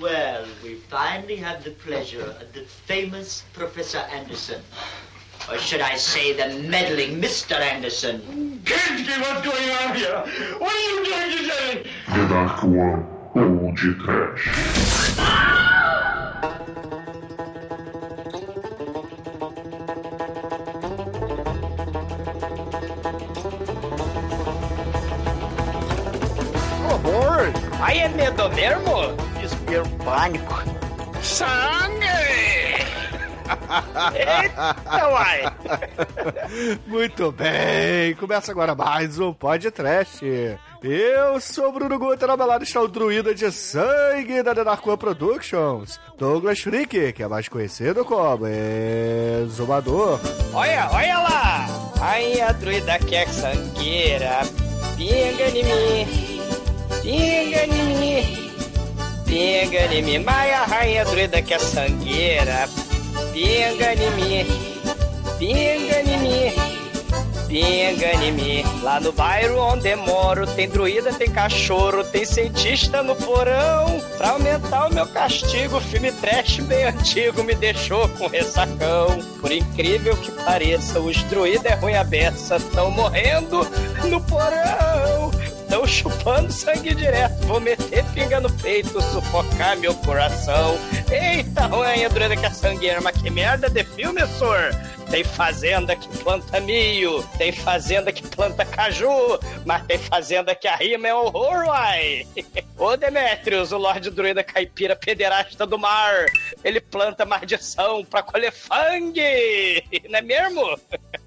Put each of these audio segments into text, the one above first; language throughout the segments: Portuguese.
Well, we finally have the pleasure of the famous Professor Anderson. Or should I say the meddling Mr. Anderson? Kinsky, what's going on here? What are you doing today? The Dark One, Old Trash. Horror! Aí é pânico. Sangue! Eita, uai! Muito bem, começa agora mais um podcast. Eu sou o Bruno Guter, meu lado está o druida de sangue da One Productions, Douglas Freak, que é mais conhecido como Exumador. Olha, olha lá! Aí a druida que é sangueira, pinga em mim, pinga em mim, pinga em mim. Mas a rainha druida que é sangueira, pinga em mim, pinga em mim. Pinga em mim, lá no bairro onde moro Tem druida, tem cachorro, tem cientista no porão Pra aumentar o meu castigo, filme trash bem antigo Me deixou com ressacão Por incrível que pareça, os druidas é ruim a beça Tão morrendo no porão Tão chupando sangue direto Vou meter pinga no peito, sufocar meu coração Eita, rainha druida que é sangueira Mas que merda de filme, senhor tem fazenda que planta milho, tem fazenda que planta caju, mas tem fazenda que a rima é horror, uai! Ô Demetrius, o Lorde Druida Caipira Pederasta do Mar, ele planta maldição pra colher fangue, não é mesmo?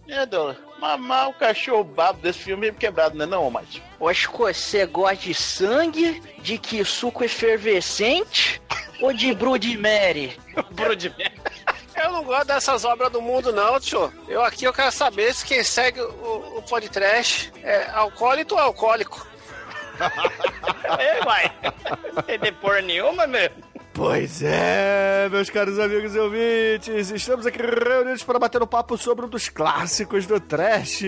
É, Dona, mamar o cachorro babo desse filme é quebrado, né não, Mate? Acho que você gosta de sangue, de que suco efervescente ou de Blood Mary? Blood Mary. Eu não gosto dessas obras do mundo, não, tio. Eu aqui eu quero saber se quem segue o, o podcast é alcoólito ou alcoólico. é, vai. Não tem de porra nenhuma, meu. Pois é, meus caros amigos e ouvintes, estamos aqui reunidos para bater um papo sobre um dos clássicos do trash,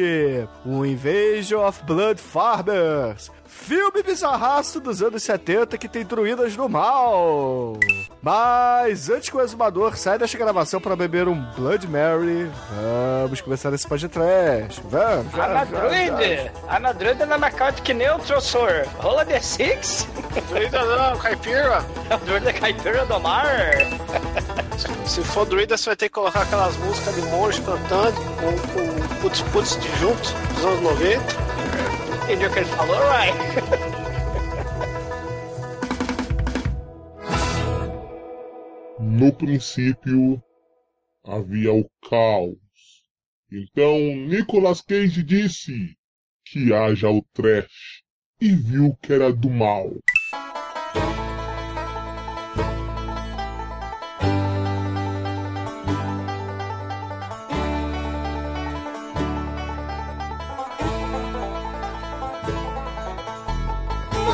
o Invasion of Blood Farmers, filme bizarraço dos anos 70 que tem druidas do mal. Mas antes que o exumador saia desta gravação para beber um Blood Mary, vamos começar esse podcast. Vamos, Ana Druid! Ana Druid é na Narcotic Neutral, senhor. Rola D6? Druida não, caipira. Druida caipira do mar. Se for druida, você vai ter que colocar aquelas músicas de monge cantando com, com putz putz de junto dos anos 90. Entendeu o que ele falou? No princípio havia o caos. Então Nicolas Cage disse que haja o trash e viu que era do mal.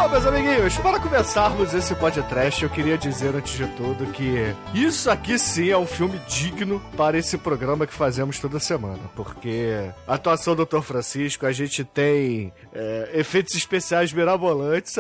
Bom, meus amiguinhos, para começarmos esse podcast, eu queria dizer antes de tudo que isso aqui sim é um filme digno para esse programa que fazemos toda semana. Porque a atuação do Dr. Francisco, a gente tem é, efeitos especiais mirabolantes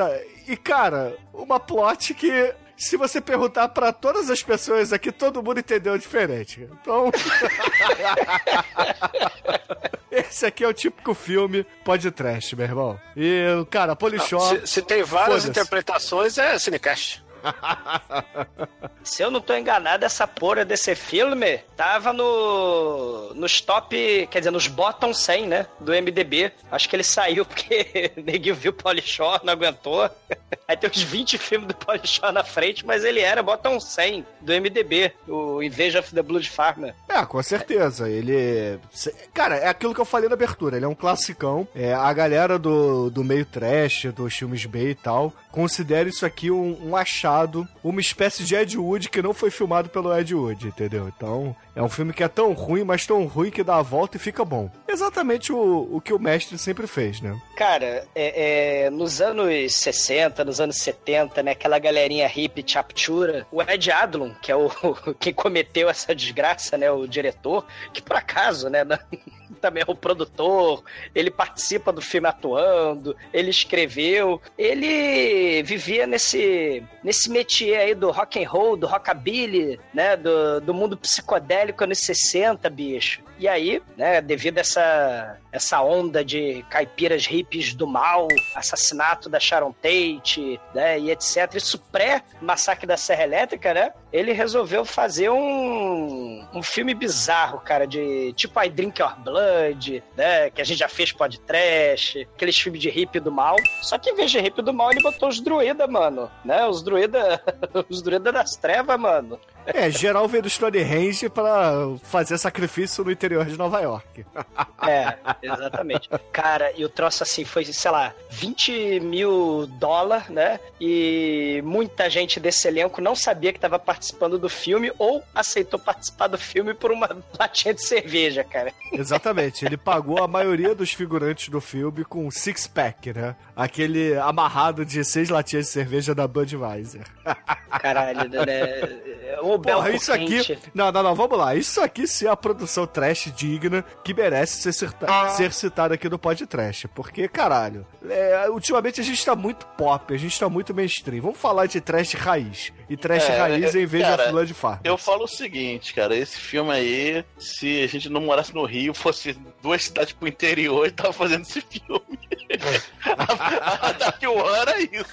e, cara, uma plot que se você perguntar para todas as pessoas aqui, todo mundo entendeu diferente. Então. Esse aqui é o típico filme podcast, meu irmão. E, cara, Polishop. Se, se tem várias interpretações, é Cinecast. Se eu não tô enganado, essa porra desse filme tava no nos top, quer dizer, nos bottom 100, né, do MDB. Acho que ele saiu porque ninguém viu Polishore, não aguentou. Aí tem uns 20 filmes do Polishore na frente, mas ele era bottom 100 do MDB, o Invasion of the Blood Farmer. É, com certeza. Ele. Cara, é aquilo que eu falei na abertura. Ele é um classicão. É, a galera do, do meio trash, dos filmes B e tal, considera isso aqui um, um achado, uma espécie de Ed Wood que não foi filmado pelo Ed Wood, entendeu? Então, é um filme que é tão ruim, mas tão ruim que dá a volta e fica bom. Exatamente o, o que o mestre sempre fez, né? Cara, é, é, nos anos 60, nos nos anos 70, né? Aquela galerinha hippie chaptura. O Ed Adlon, que é o quem cometeu essa desgraça, né? O diretor, que por acaso, né? também é o produtor, ele participa do filme atuando, ele escreveu, ele vivia nesse nesse métier aí do rock and roll, do rockabilly, né, do, do mundo psicodélico anos 60, bicho. E aí, né, devido a essa, essa onda de caipiras hippies do mal, assassinato da Sharon Tate, né, e etc, isso pré-massacre da Serra Elétrica, né, ele resolveu fazer um, um filme bizarro, cara, de tipo I Drink Your Blood, né, que a gente já fez podcast, aqueles filmes de hippie do mal. Só que em vez de hippie do mal, ele botou os druida, mano, né, os druida, os druida das trevas, mano. É, geral veio do Stonehenge pra fazer sacrifício no interior de Nova York. É, exatamente. Cara, e o troço assim foi, sei lá, 20 mil dólares, né? E muita gente desse elenco não sabia que tava participando do filme ou aceitou participar do filme por uma latinha de cerveja, cara. Exatamente. Ele pagou a maioria dos figurantes do filme com um six-pack, né? Aquele amarrado de seis latinhas de cerveja da Budweiser. Caralho, né? O Porra, isso aqui. Não, não, não, vamos lá. Isso aqui sim é a produção trash digna que merece ser, cita... ser citada aqui no podcast. Porque, caralho, é, ultimamente a gente tá muito pop, a gente tá muito mainstream. Vamos falar de trash raiz. E trash É, raiz em vez cara, de Flood Farm. Eu falo o seguinte, cara, esse filme aí, se a gente não morasse no Rio, fosse duas cidades pro interior e tava fazendo esse filme. Daqui um ano é isso.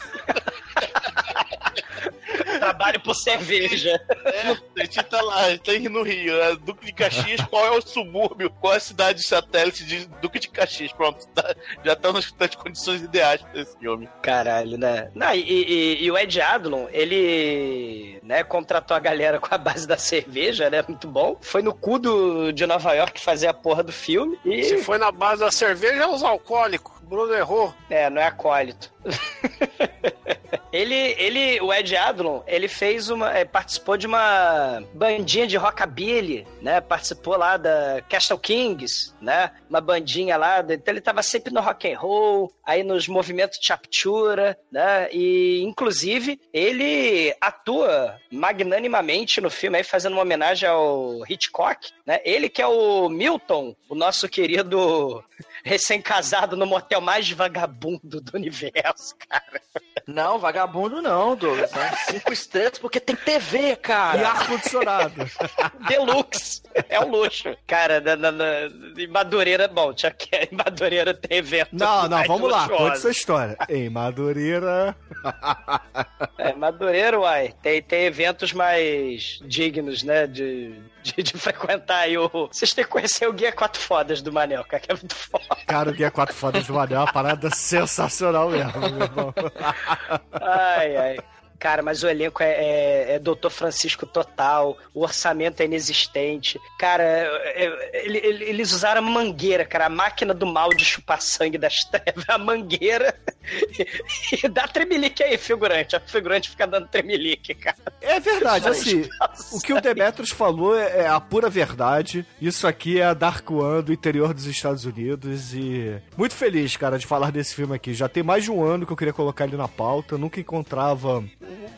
Trabalho por cerveja. É, a gente tá lá, a gente tá no Rio. É Duque de Caxias, qual é o subúrbio? Qual é a cidade satélite de Duque de Caxias? Pronto, tá- já estão nas, nas condições ideais pra esse filme. Caralho, né? Não, e, e- e o Ed Adlon, ele né, contratou a galera com a base da cerveja, né? Muito bom. Foi no cu do, de Nova York fazer a porra do filme. E. Se foi na base da cerveja, é os alcoólicos. O Bruno errou. É, não é acólito. ele, ele, o Ed Adlon, ele fez uma, é, participou de uma bandinha de rockabilly, né? Participou lá da Castle Kings, né? Uma bandinha lá, então ele tava sempre no rock and roll, aí nos movimentos chaptura, né? E inclusive ele atua magnanimamente no filme aí fazendo uma homenagem ao Hitchcock, né? Ele que é o Milton, o nosso querido recém-casado no motel mais vagabundo do universo, cara. Não, vagabundo não, Douglas. né? Cinco estrelas porque tem TV, cara. E ar-condicionado. Deluxe. É um luxo. Cara, na, na, na, em Madureira, bom, já que em Madureira tem evento. Não, não, vamos lá, conte sua história. Em Madureira. É, Madureira, uai, tem, tem eventos mais dignos, né, de, de, de frequentar aí o... Vocês têm que conhecer o Guia Quatro Fodas do Manel, cara, que é muito foda. Cara, o Guia Quatro Fodas do Manel é uma parada sensacional mesmo, meu irmão. Ai, ai. Cara, mas o elenco é, é, é Doutor Francisco total, o orçamento é inexistente. Cara, é- ele- ele- eles usaram a mangueira, cara, a máquina do mal de chupar sangue das trevas, a mangueira. E dá tremelique aí, figurante. A figurante fica dando tremelique, cara. É verdade, assim, o que o Demetrius falou é é a pura verdade. Isso aqui é a Dark One do interior dos Estados Unidos e muito feliz, cara, de falar desse filme aqui. Já tem mais de um ano que eu queria colocar ele na pauta, nunca encontrava,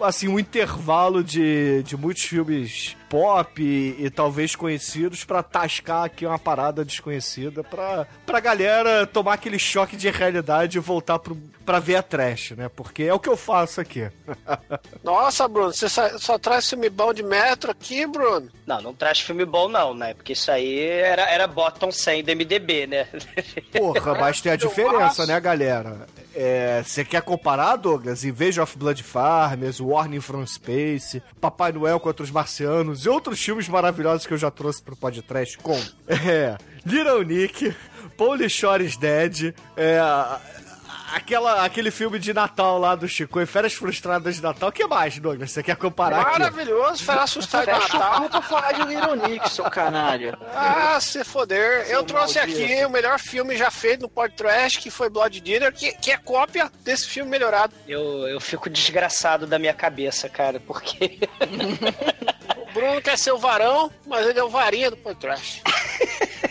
assim, um intervalo de, de muitos filmes pop e, e talvez conhecidos pra tascar aqui uma parada desconhecida pra, pra galera tomar aquele choque de realidade e voltar pro, pra ver a trash, né? Porque é o que eu faço aqui. Nossa, Bruno, você só, só traz filme bom de metro aqui, Bruno? Não, não traz filme bom, não, né? Porque isso aí era, era bottom 100 do MDB, né? Porra, mas tem a diferença, né, galera? É, Você quer comparar, Douglas? Invasion of Blood Farmers, Warning from Space, Papai Noel contra os Marcianos e outros filmes maravilhosos que eu já trouxe pro podcast com é, Little Nick, Polish Shore is Dead, é, aquela, aquele filme de Natal lá do Chico, e Férias Frustradas de Natal. O que mais, Douglas? Você quer comparar aqui? Maravilhoso, foi assustado de Fecha o Natal. pra falar de Little Nick, seu canalha. Ah, se foder. Eu trouxe maldito. aqui o melhor filme já feito no podcast, que foi Blood Dinner, que, que é cópia desse filme melhorado. Eu, eu fico desgraçado da minha cabeça, cara, porque. Bruno quer ser o varão, mas ele é o varinha do podcast.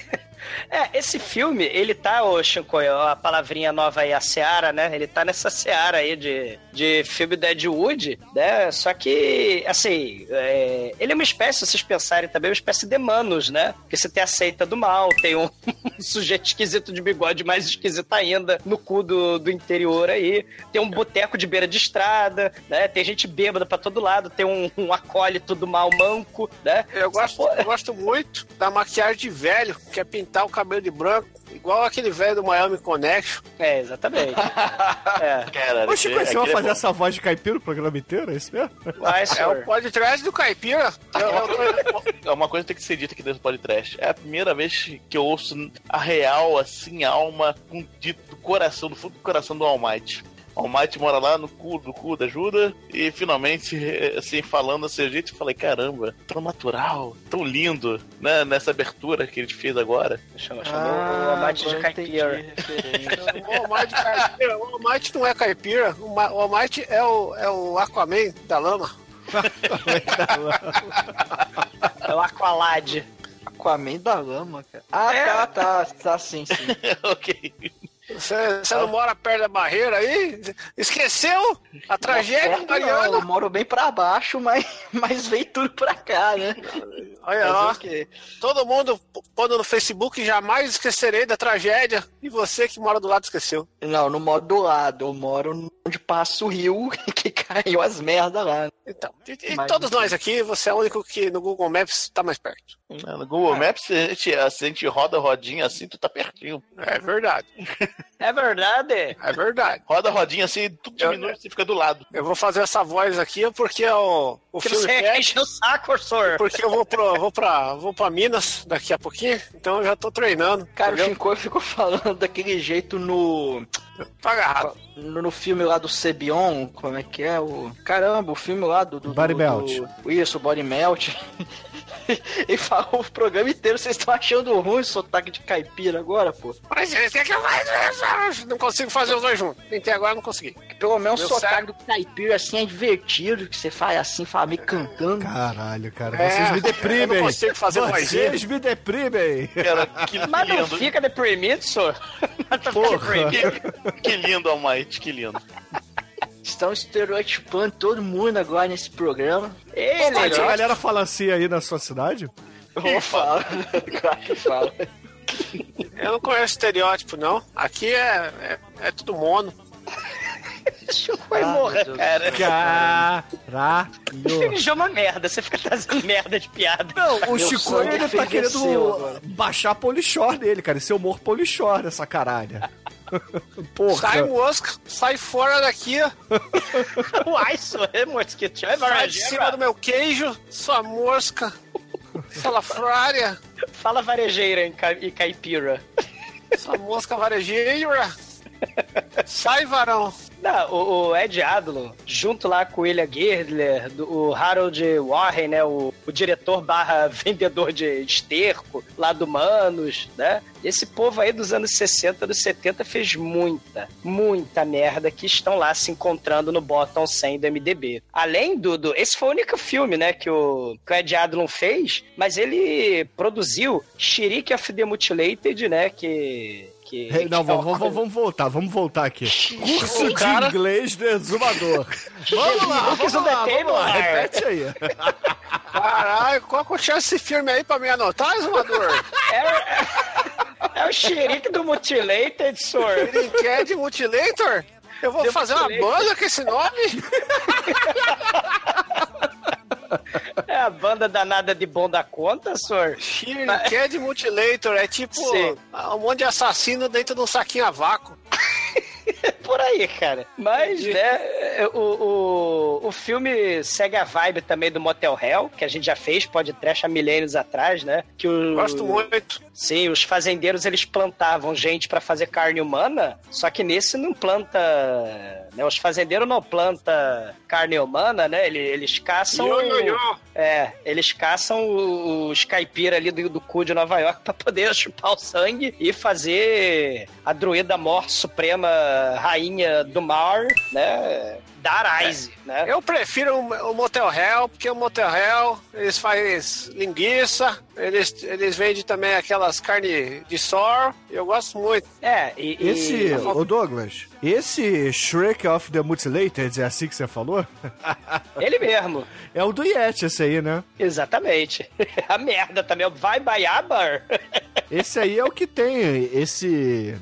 É, esse filme, ele tá, ô Shinkoio, a palavrinha nova aí, a Seara, né? Ele tá nessa Seara aí de, de filme Deadwood, né? Só que, assim, é, ele é uma espécie, se vocês pensarem também, uma espécie de Manos, né? Porque você tem a seita do mal, tem um, sujeito esquisito de bigode mais esquisito ainda no cu do, do interior aí, tem um boteco de beira de estrada, né? Tem gente bêbada pra todo lado, tem um, um acólito do mal manco, né? Eu gosto, eu gosto muito da maquiagem de velho, que é pintar o cabelo de branco, igual aquele velho do Miami Connection. É, exatamente. é. Cara, Ô, Chico, você vai é fazer bom. essa voz de caipira o programa inteiro? É isso mesmo? Vai, É o senhor. podcast do Caipira. É uma coisa que tem que ser dita aqui dentro do podcast. É a primeira vez que eu ouço a real, assim, alma, com dito do coração, do fundo do coração do All Might mora lá no cu do cu da ajuda e finalmente, assim, falando desse jeito, eu falei, caramba, tão natural, tão lindo, né? Nessa abertura que ele fez agora. Chamou, chamou o amante de caipira. a. O Almighty caipira. O Almighty não é caipira. O Almighty é o, é o Aquaman da lama. É o Aqualad. Aquaman da lama, cara. Ah, tá, tá, tá sim, sim. ok. Você, você não mora perto da barreira aí? Esqueceu a tragédia Perto não, eu moro bem pra baixo, mas, mas veio tudo pra cá, né? Olha lá, todo mundo pondo no Facebook, jamais esquecerei da tragédia. E você que mora do lado esqueceu. Não, não moro do lado, eu moro onde passa o rio que caiu as merdas lá. Então, e, e Mas- todos nós aqui, você é o único que no Google Maps tá mais perto. No Google Maps, se a gente, se a gente roda a rodinha assim, tu tá pertinho. É verdade, É verdade. é verdade. Roda a rodinha assim, tudo diminui, você fica do lado. Eu vou fazer essa voz aqui porque o, o Que filme você enche o saco, senhor. porque eu vou, pro, vou, pra, vou pra Minas daqui a pouquinho, então eu já tô treinando. Cara, o entendeu? Shinkoi ficou falando daquele jeito no, Tô agarrado. no, no filme lá do Sebion, como é que é? O, caramba, o filme lá do... do Body do, Melt. do- isso, o Body Melt. Ele falou o programa inteiro, vocês estão achando ruim o sotaque de caipira agora, pô? Mas você quer que eu faça? Não consigo fazer os dois juntos. Tentei agora, não consegui. Pelo menos o sotaque cérebro- do caipira assim é divertido, que você faz assim, fala meio cantando. Caralho, cara, É, vocês me eu deprimem. não consigo fazer. Vocês me deprimem. Cara, que Mas não lindo. fica deprimido, senhor. Mas tá Porra. deprimido. Que, que lindo, Almighty, que lindo. Estão estereotipando todo mundo agora nesse programa. Ele, Mas a galera fala assim aí na sua cidade? Eu falo. claro que fala. Eu não conheço estereótipo, não. Aqui é, é, é tudo mono. vai Ah, morrer, cara. Caralho. Já é uma merda, você fica trazendo merda de piada. Não, o Chico ele tá enferveceu querendo agora. baixar a polichor dele, cara. Esse é humor polichor dessa caralha. Porra. Sai mosca, sai fora daqui. Uai, senhor, é mosquito. É sai de cima do meu queijo, sua mosca. Salafrária, Fala varejeira e caipira. sua mosca varejeira. Sai, varão. Não, o, o Ed Adlon, junto lá com o William Girdler, do- o Harold Warren, né, o, o diretor barra vendedor de esterco lá do Manos, né? Esse povo aí dos anos 60, dos 70 fez muita, muita merda que estão lá se encontrando no bottom 100 do MDB. Além do... do esse foi o único filme, né, que o, que o Ed Adlon fez, mas ele produziu Shirique of the Mutilated, né, que... que Hey, Não, que é vamos, uma vamos, vamos voltar, vamos voltar aqui. Curso cara- de inglês do exumador. Vamos lá, vamos lá, vamos lá, repete aí. Caralho, qual que é o chance desse filme aí pra me anotar, Exumador? É, é o xerique do Mutilated, senhor. Brinquedo Mutilator? Eu vou The fazer uma Mutilator. banda com esse nome? É a banda danada de bom da conta, senhor. Brinquedo Mutilator é tipo Sim. um monte de assassino dentro de um saquinho a vácuo. Por aí, cara. Mas, né, o, o, o filme segue a vibe também do Motel Hell, que a gente já fez, pode trash há milênios atrás, né? Que o, Gosto muito. Sim, os fazendeiros eles plantavam gente pra fazer carne humana, só que nesse não planta. Né, os fazendeiros não plantam carne humana, né? Eles, eles caçam. Yo, yo, yo. É, eles caçam os caipira ali do, do cu de Nova York pra poder chupar o sangue e fazer a druida morte suprema rainha do mar, né? Darais, né? Eu prefiro o, o Motel Hell, porque o Motel Hell, eles fazem linguiça, eles, eles vendem também aquelas carnes de sor, eu gosto muito. É, e... e- Esse, ô Douglas, esse Shrek of the Mutilated, é assim que você falou? Ele mesmo. É o do Yeti, esse aí, né? Exatamente. A merda também. Vai Baiabar. Esse aí é o que tem esse...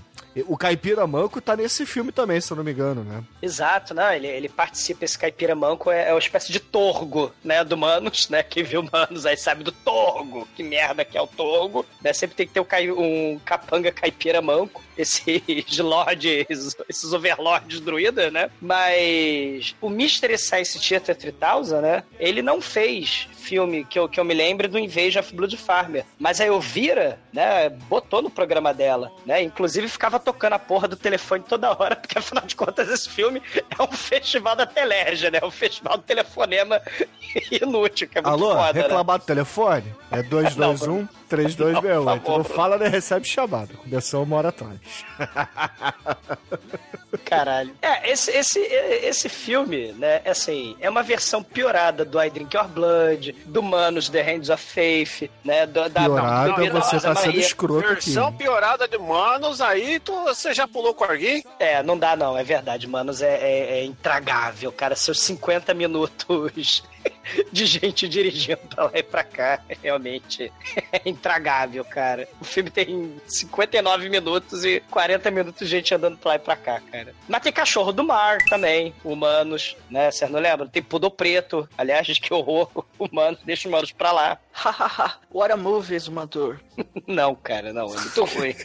O Caipira Manco tá nesse filme também, se eu não me engano, né? Exato, não, ele, ele participa, esse caipira manco é, é uma espécie de torgo, né, do Manos, né, quem viu Manos aí sabe do torgo, que merda que é o torgo, né, sempre tem que ter um, cai- um capanga caipira manco, esses lords, esses overlords druida, né, mas o Mystery Science Theater 3000, né, ele não fez filme que eu, que eu me lembre do Invasion of Blood Farmer, mas a Elvira, né, botou no programa dela, né, inclusive ficava tocando a porra do telefone toda hora, porque afinal de contas esse filme é um festival da Telergia, né? Um festival do telefonema inútil, que é muito Alô, foda, né? reclamar do telefone? É 221 3268. Não, Não, favor. fala nem recebe chamada. Começou uma hora atrás. Caralho. É, esse, esse, esse filme, né, assim, é uma versão piorada do I Drink Your Blood, do Manos The Hands of Faith, né, do, da... Piorada, você tá sendo escroto aqui. Versão piorada de Manos, aí tu, você já pulou com alguém? É, não dá não, é verdade, Manos é, é, é intragável, cara, seus 50 minutos de gente dirigindo pra lá e pra cá, realmente é intragável, cara. O filme tem 59 minutos e 40 minutos de gente andando pra lá e pra cá, cara. Mas tem Cachorro do Mar também, Humanos, né, vocês não lembram? Tem Pudor Preto, aliás, que horror, Humanos, deixa Humanos pra lá. Hahaha, what a movie, Exumador. Não, cara, não, é muito ruim.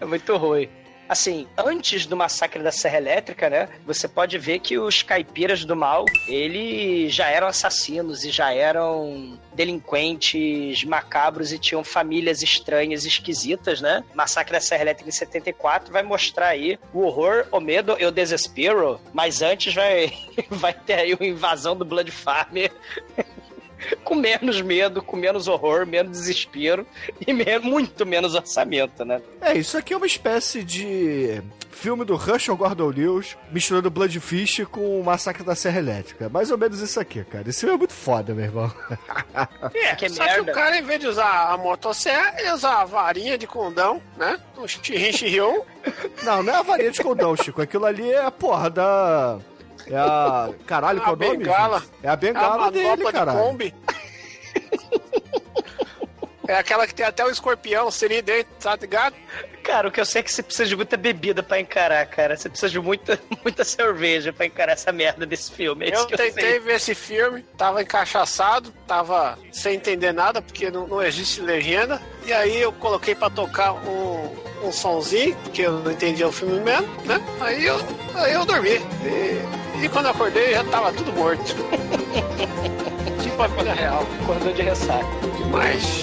é muito ruim. Assim, antes do massacre da Serra Elétrica, né? Você pode ver que os caipiras do mal, eles já eram assassinos e já eram delinquentes macabros e tinham famílias estranhas, esquisitas, né? Massacre da Serra Elétrica em 74 vai mostrar aí o horror, o medo e o desespero, mas antes vai, vai ter aí uma invasão do Blood Farmer com menos medo, com menos horror, menos desespero e me- muito menos orçamento, né? É, isso aqui é uma espécie de filme do Russian Gordon Lewis misturando Bloodfish com o Massacre da Serra Elétrica. Mais ou menos isso aqui, cara. Esse filme é muito foda, meu irmão. É, Que só merda. que o cara, em vez de usar a motosserra, ele usa a varinha de condão, né? Um chirrin Não, não é a varinha de condão, Chico. Aquilo ali é a porra da... É a... Caralho, qual é o nome, bengala. gente? É a bengala a dele, de caralho. Kombi. É aquela que tem até o escorpião, seria dentro, tá ligado? Cara, o que eu sei é que você precisa de muita bebida pra encarar, cara. Você precisa de muita, muita cerveja pra encarar essa merda desse filme. É Eu que eu tentei sei. ver esse filme, tava encaixaçado, tava sem entender nada, porque não, não existe legenda. E aí eu coloquei pra tocar um, um sonzinho, porque eu não entendia o filme mesmo, né? Aí eu, aí eu dormi. E, e quando eu acordei já tava tudo morto. tipo a vida real. Acordou de ressaca. Mas.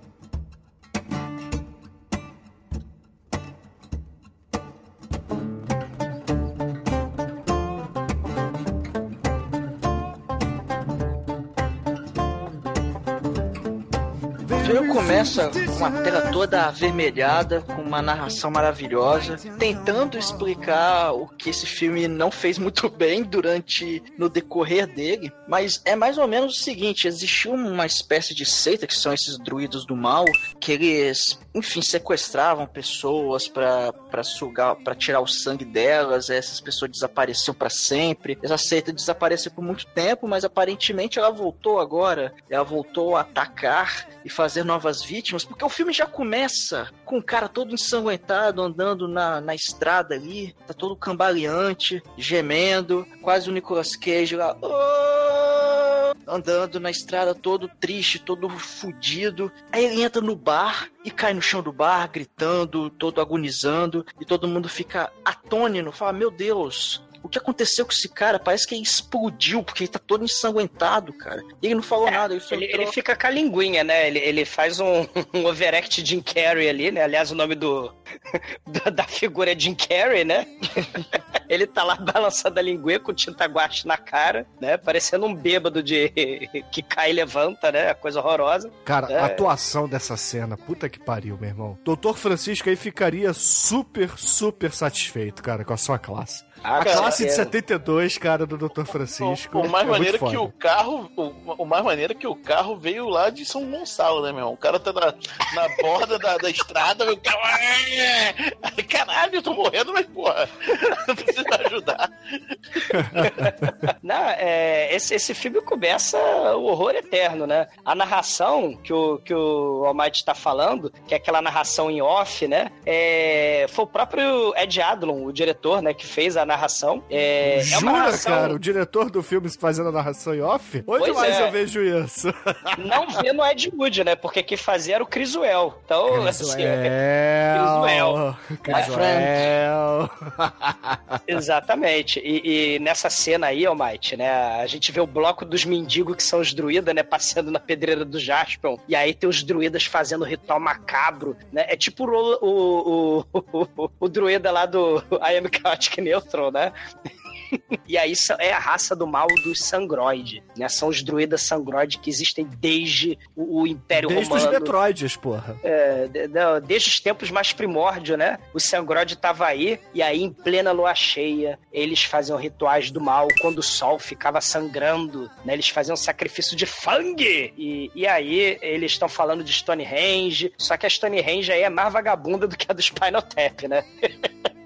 começa com a tela toda avermelhada, com uma narração maravilhosa, tentando explicar o que esse filme não fez muito bem durante no decorrer dele, mas é mais ou menos o seguinte, existiu uma espécie de seita que são esses druidos do mal, que eles, enfim, sequestravam pessoas para sugar, para tirar o sangue delas, essas pessoas desapareciam pra sempre. Essa seita desapareceu por muito tempo, mas aparentemente ela voltou agora, ela voltou a atacar e fazer novas vítimas, porque o filme já começa com o cara todo ensanguentado andando na, na estrada ali, tá todo cambaleante, gemendo, quase o Nicolas Cage lá, "Oh!" andando na estrada todo triste, todo fudido. Aí ele entra no bar e cai no chão do bar, gritando, todo agonizando, e todo mundo fica atônito, fala: Meu Deus, o que aconteceu com esse cara? Parece que ele explodiu, porque ele tá todo ensanguentado, cara. E ele não falou É, nada. Ele, Ele, entrou- ele fica com a linguinha, né? Ele, ele faz um, um overact Jim Carrey ali, né? Aliás, o nome do, da, da figura é Jim Carrey, né? ele tá lá balançando a linguinha com tinta guache na cara, né? Parecendo um bêbado de que cai e levanta, né? Coisa horrorosa. Cara, É. a atuação dessa cena, puta que pariu, meu irmão. Doutor Francisco aí ficaria super, super satisfeito, cara, com a sua classe. A cara, classe de é- 72, cara, do Dr. Francisco. O, o mais é maneiro é que o carro. O, o mais maneiro é que o carro veio lá de São Gonçalo, né, meu irmão? O cara tá na, na borda da, da estrada, o carro. "Ah!" Caralho, eu tô morrendo, mas porra, não precisa ajudar. Não, é, esse, esse filme começa o horror eterno, né? A narração que o, que o Almighty tá falando, que é aquela narração em off, né? É, foi o próprio Ed Adlon, o diretor, né, que fez a narração. É, é Jura, narração cara? O diretor do filme fazendo a narração em off? Onde Pois mais é. eu vejo isso? não vê no Ed Wood, né? Porque quem fazia era o Criswell. Então, assim, Crisuel. Criswell. Crisuel. Exatamente. E, e nessa cena aí, Almighty, né? A gente vê o bloco dos mendigos que são os druidas, né? Passeando na pedreira do Jaspion. E aí tem os druidas fazendo ritual macabro, né? É tipo o, o, o, o, o druida lá do I Am Chaotic Né? E aí é a raça do mal dos Sangroid, né? São os druidas Sangroid que existem desde o, Império Desde os Romano. Metroids, porra. É, de- não, desde os tempos mais primórdios, né? O Sangrod tava aí, e aí, em plena lua cheia, eles faziam rituais do mal quando o sol ficava sangrando, né? Eles faziam sacrifício de fangue! E, e aí, eles estão falando de Stonehenge, só que a Stonehenge aí é mais vagabunda do que a do Spinal Tap, né?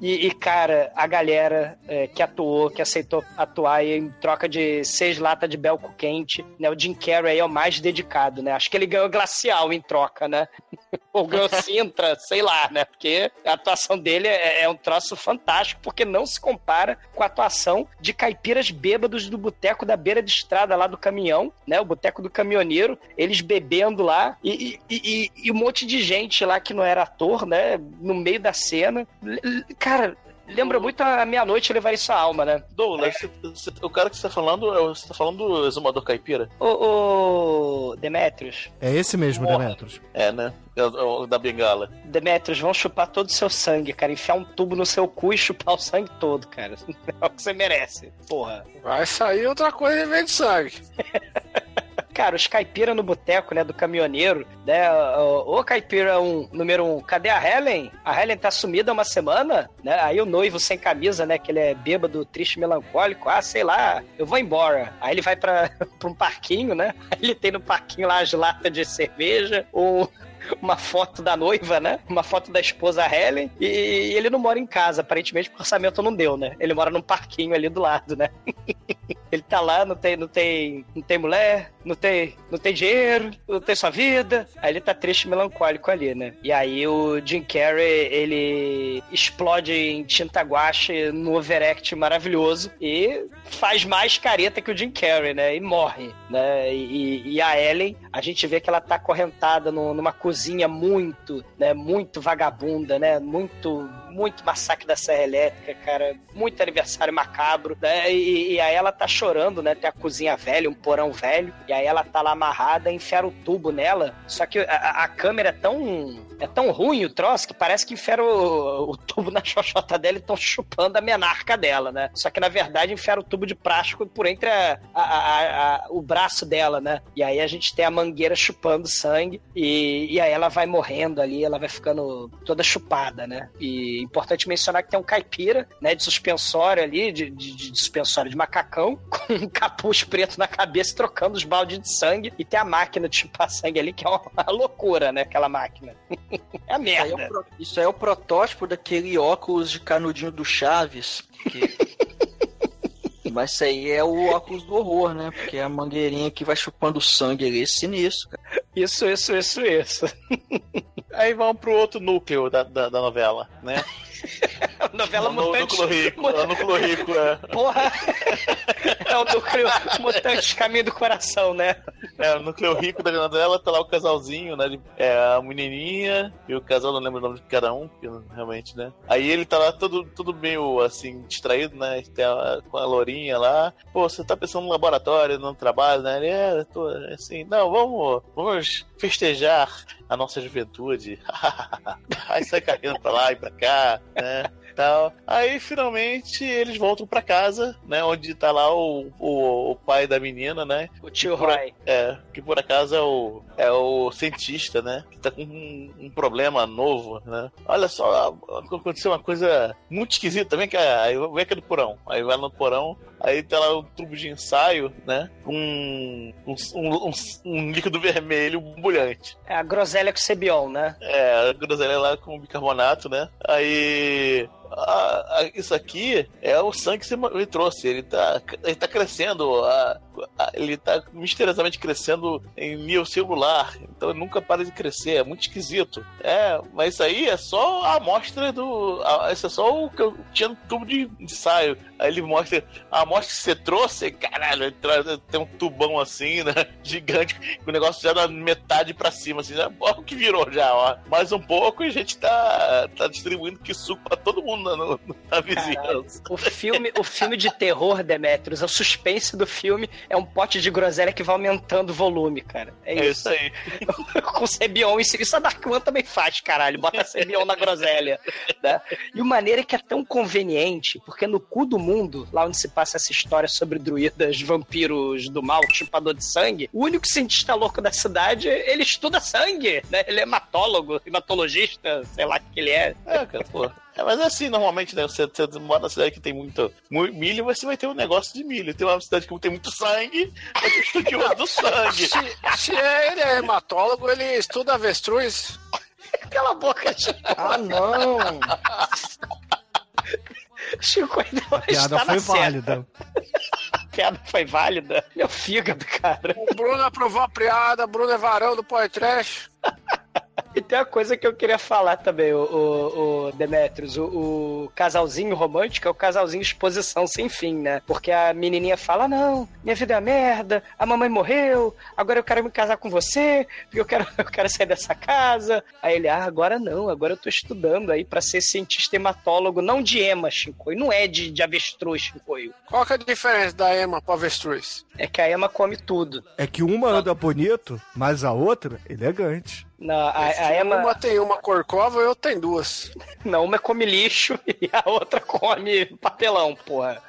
E, e, cara, a galera é, que atuou, que aceitou atuar em troca de seis latas de belco quente, né? O Jim Carrey aí é o mais dedicado, né? Acho que ele ganhou glacial em troca, né? Ou ganhou Sintra, sei lá, né? Porque a atuação dele é, é um troço fantástico, porque não se compara com a atuação de caipiras bêbados do boteco da beira de estrada lá do caminhão, né? O boteco do caminhoneiro, eles bebendo lá e, e, e- e um monte de gente lá que não era ator, né? No meio da cena. Cara, lembra muito a meia-noite levar isso à alma, né? Douglas, o cara que você tá falando, é o- você tá falando do exumador caipira? Ô, ô Demetrius, É esse mesmo, Porra. Demetrius. É, né? É o, é o da bengala. Demetrius, vão chupar todo o seu sangue, cara. Enfiar um tubo no seu cu e chupar o sangue todo, cara. É o que você merece. Porra. Vai sair outra coisa em vez de sangue. Cara, os caipira no boteco, né, do caminhoneiro, né, ô caipira um, número um, cadê a Helen? A Helen tá sumida uma semana, né, aí o noivo sem camisa, né, que ele é bêbado, triste, melancólico, ah, sei lá, eu vou embora. Aí ele vai pra, um parquinho, né, aí ele tem no parquinho lá as latas de cerveja, um, uma foto da noiva, né? Uma foto da esposa Helen. E ele não mora em casa, aparentemente, porque o orçamento não deu, né? Ele mora num parquinho ali do lado, né? ele tá lá, não tem, não tem, não tem mulher, não tem, não tem dinheiro, não tem sua vida. Aí ele tá triste e melancólico ali, né? E aí o Jim Carrey, ele explode em tinta guache no overact maravilhoso e faz mais careta que o Jim Carrey, né? E morre, né? E, e a Ellen, a gente vê que ela tá acorrentada no- numa cozinha muito, né? Muito vagabunda, né? Muito, muito massacre da Serra Elétrica, cara. Muito aniversário macabro, né? E, e aí ela tá chorando, né? Tem a cozinha velha, um porão velho. E aí ela tá lá amarrada, enfiaram o tubo nela. Só que a, a- câmera é tão... É tão ruim o troço que parece que enfiaram o, o tubo na xoxota dela e estão chupando a menarca dela, né? Só que na verdade enfiaram o tubo de plástico por entre a- a- a- o braço dela, né? E aí a gente tem a mangueira chupando sangue e, e aí ela vai morrendo ali, ela vai ficando toda chupada, né? E importante mencionar que tem um caipira, né? De suspensório ali, de, de- de suspensório de macacão, com um capuz preto na cabeça, trocando os baldes de sangue e tem a máquina de chupar sangue ali, que é uma, loucura, né? Aquela máquina. É a Isso aí é, merda. pro- isso aí é o protótipo daquele óculos de canudinho do Chaves. que- Mas isso aí é o óculos do horror, né? Porque é a mangueirinha que vai chupando sangue ali, é sinistro, cara. Isso, isso, isso, isso. Aí vamos pro outro núcleo da, da, da novela, né? Novela no, Mutante. núcleo rico, é o núcleo rico, é. Porra! é o núcleo Mutante Caminho do Coração, né? É, o núcleo rico da novela tá lá o casalzinho, né? É a menininha e o casal, não lembro o nome de cada um, realmente, né? Aí ele tá lá todo, todo meio assim, distraído, né? Tem a- com a lourinha lá. Pô, você tá pensando no laboratório, no trabalho, né? Ele é, tô assim, não, vamos, vamos festejar a nossa juventude. Aí sai carregando pra lá e pra cá, né? Tal. Aí finalmente eles voltam pra casa, né? Onde tá lá o, o, o pai da menina, né? O tio Roy. É, que por acaso é o, é o cientista, né? Que tá com um, um problema novo, né? Olha só, aconteceu uma coisa muito esquisita. Vem cá, aí vem aqui no porão. Aí vai no porão, aí tá lá um tubo de ensaio, né? Com um, um, um, um líquido vermelho borbulhante. É a groselha com Cebion, né? É, a groselha lá com bicarbonato, né? Aí. a- a- isso aqui é o sangue que você me trouxe. Ele tá, ele tá crescendo. a- ele tá misteriosamente crescendo em nível celular. Então ele nunca para de crescer. É muito esquisito. É, mas isso aí é só a amostra do. Isso é só o que eu tinha no tubo de ensaio. Aí ele mostra a amostra que você trouxe. Caralho, tem um tubão assim, né? Gigante, com o negócio já da metade pra cima, assim, né? Olha o que virou já, ó. Mais um pouco e a gente tá, tá distribuindo que suco pra todo mundo na, no- na vizinhança. O filme, o filme de terror, Demetrius, o suspense do filme é um pote de groselha que vai aumentando o volume, cara. É É isso. isso aí. com em cima. Isso a Dark One também faz, caralho. Bota Cebion na groselha. né? E o maneiro é que é tão conveniente, porque no cu do mundo, lá onde se passa essa história sobre druidas, vampiros do mal, chupador de sangue, o único cientista louco da cidade, ele estuda sangue, né? Ele é hematólogo, hematologista, sei lá o que ele é. É, cara, pô. É, mas é assim, normalmente, né? Você, você mora numa cidade que tem muito mu- milho, você vai ter um negócio de milho. Tem uma cidade que tem muito sangue, vai ter estudioso do sangue. Se, se ele é hematólogo, ele estuda avestruz. Cala a boca, Chico. Ah, não! Chico ainda A piada está foi válida. A piada foi válida. Meu fígado, cara. O Bruno aprovou a piada, Bruno é varão do Poetrash. E tem uma coisa que eu queria falar também, o, o, o Demetrius. O, o casalzinho romântico é o casalzinho exposição sem fim, né? Porque a menininha fala: Não, minha vida é uma merda, a mamãe morreu, agora eu quero me casar com você, porque eu quero, eu quero sair dessa casa. Aí ele: Ah, agora não, agora eu tô estudando aí pra ser cientista hematólogo, não de ema, Shinkoio, não é de, de avestruz, Shinkoio. Qual que é a diferença da ema pro avestruz? É que a ema come tudo. É que uma anda bonito, mas a outra, elegante. Na, a, a ema. Uma tem uma corcova e outra tem duas. Não, uma come lixo e a outra come papelão, porra.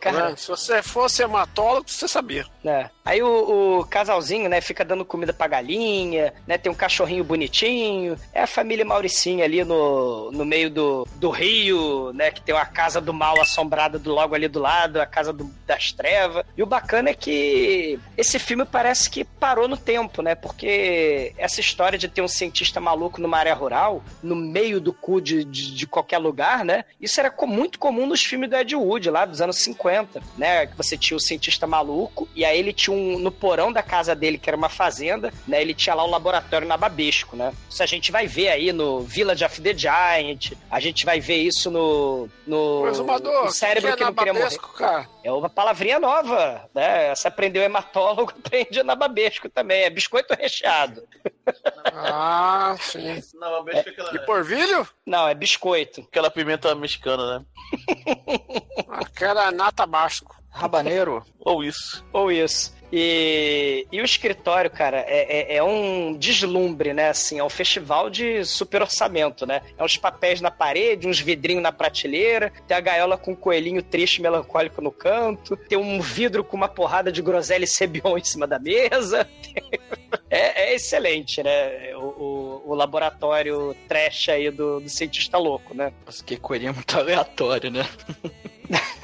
Cara? Se você fosse hematólogo, você sabia. né? Aí o, o casalzinho, né, fica dando comida pra galinha, né? Tem um cachorrinho bonitinho. É a família Mauricinha ali no, no meio do, do rio, né? Que tem uma casa do mal assombrada do, logo ali do lado, a casa do- das trevas. E o bacana é que esse filme parece que parou no tempo, né? Porque essa história de ter um cientista maluco numa área rural, no meio do cu de, de, de qualquer lugar, né? Isso era muito comum nos filmes do Ed Wood, lá dos anos 50, né? Que você tinha o cientista maluco, e aí ele tinha um. No porão da casa dele, que era uma fazenda, né? Ele tinha lá o laboratório na Babesco, né? Isso a gente vai ver aí no Village of the Giant, a gente vai ver isso no. no Mas, Amador, o cérebro que, que, é não queria morrer. Babesco, cara? É uma palavrinha nova, né? Você aprendeu hematólogo, aprende na Babesco também. É biscoito recheado. Ah, sim. Não, a vez que aquela, E porvilho? Não, é biscoito. aquela pimenta mexicana, né? Aquela nata basco. Rabaneiro? Ou isso. Ou isso. E, e o escritório, cara, é, é, é um deslumbre, né? Assim, é um festival de super orçamento, né? É uns papéis na parede, uns vidrinhos na prateleira, tem a gaiola com um coelhinho triste e melancólico no canto, tem um vidro com uma porrada de groselha e cebion em cima da mesa. É, é excelente, né? O, o, o laboratório trash aí do, do cientista louco, né? Nossa, que coelhinho muito aleatório, né?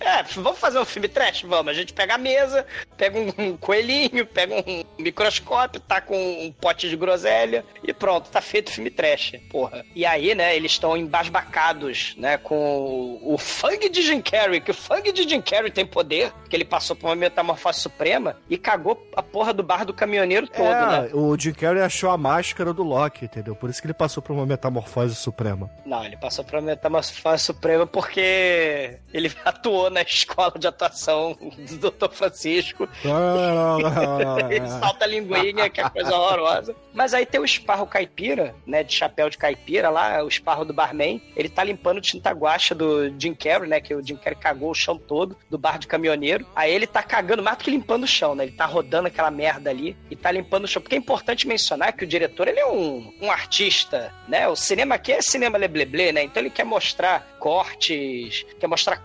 É, vamos fazer um filme trash? Vamos. A gente pega a mesa, pega um coelhinho, pega um microscópio, tá com um pote de groselha e pronto, tá feito o filme trash, porra. E aí, né, eles estão embasbacados, né, com o Fang de Jim Carrey, que o Fang de Jim Carrey tem poder, que ele passou por uma metamorfose suprema e cagou a porra do bar do caminhoneiro todo, é, né? o Jim Carrey achou a máscara do Loki, entendeu? Por isso que ele passou por uma metamorfose suprema. Não, ele passou por uma metamorfose suprema porque ele atuou na escola de atuação do Dr. Francisco. ele salta a linguinha, que é coisa horrorosa. Mas aí tem o esparro caipira, né, de chapéu de caipira lá, o esparro do barman. Ele tá limpando tinta guacha do Jim Carrey, né, que o Jim Carrey cagou o chão todo do bar de caminhoneiro. Aí ele tá cagando mais do que limpando o chão, né? Ele tá rodando aquela merda ali e tá limpando o chão. Porque é importante mencionar que o diretor, ele é um, um artista, né? O cinema aqui é cinema lebleble, né? Então ele quer mostrar cortes, quer mostrar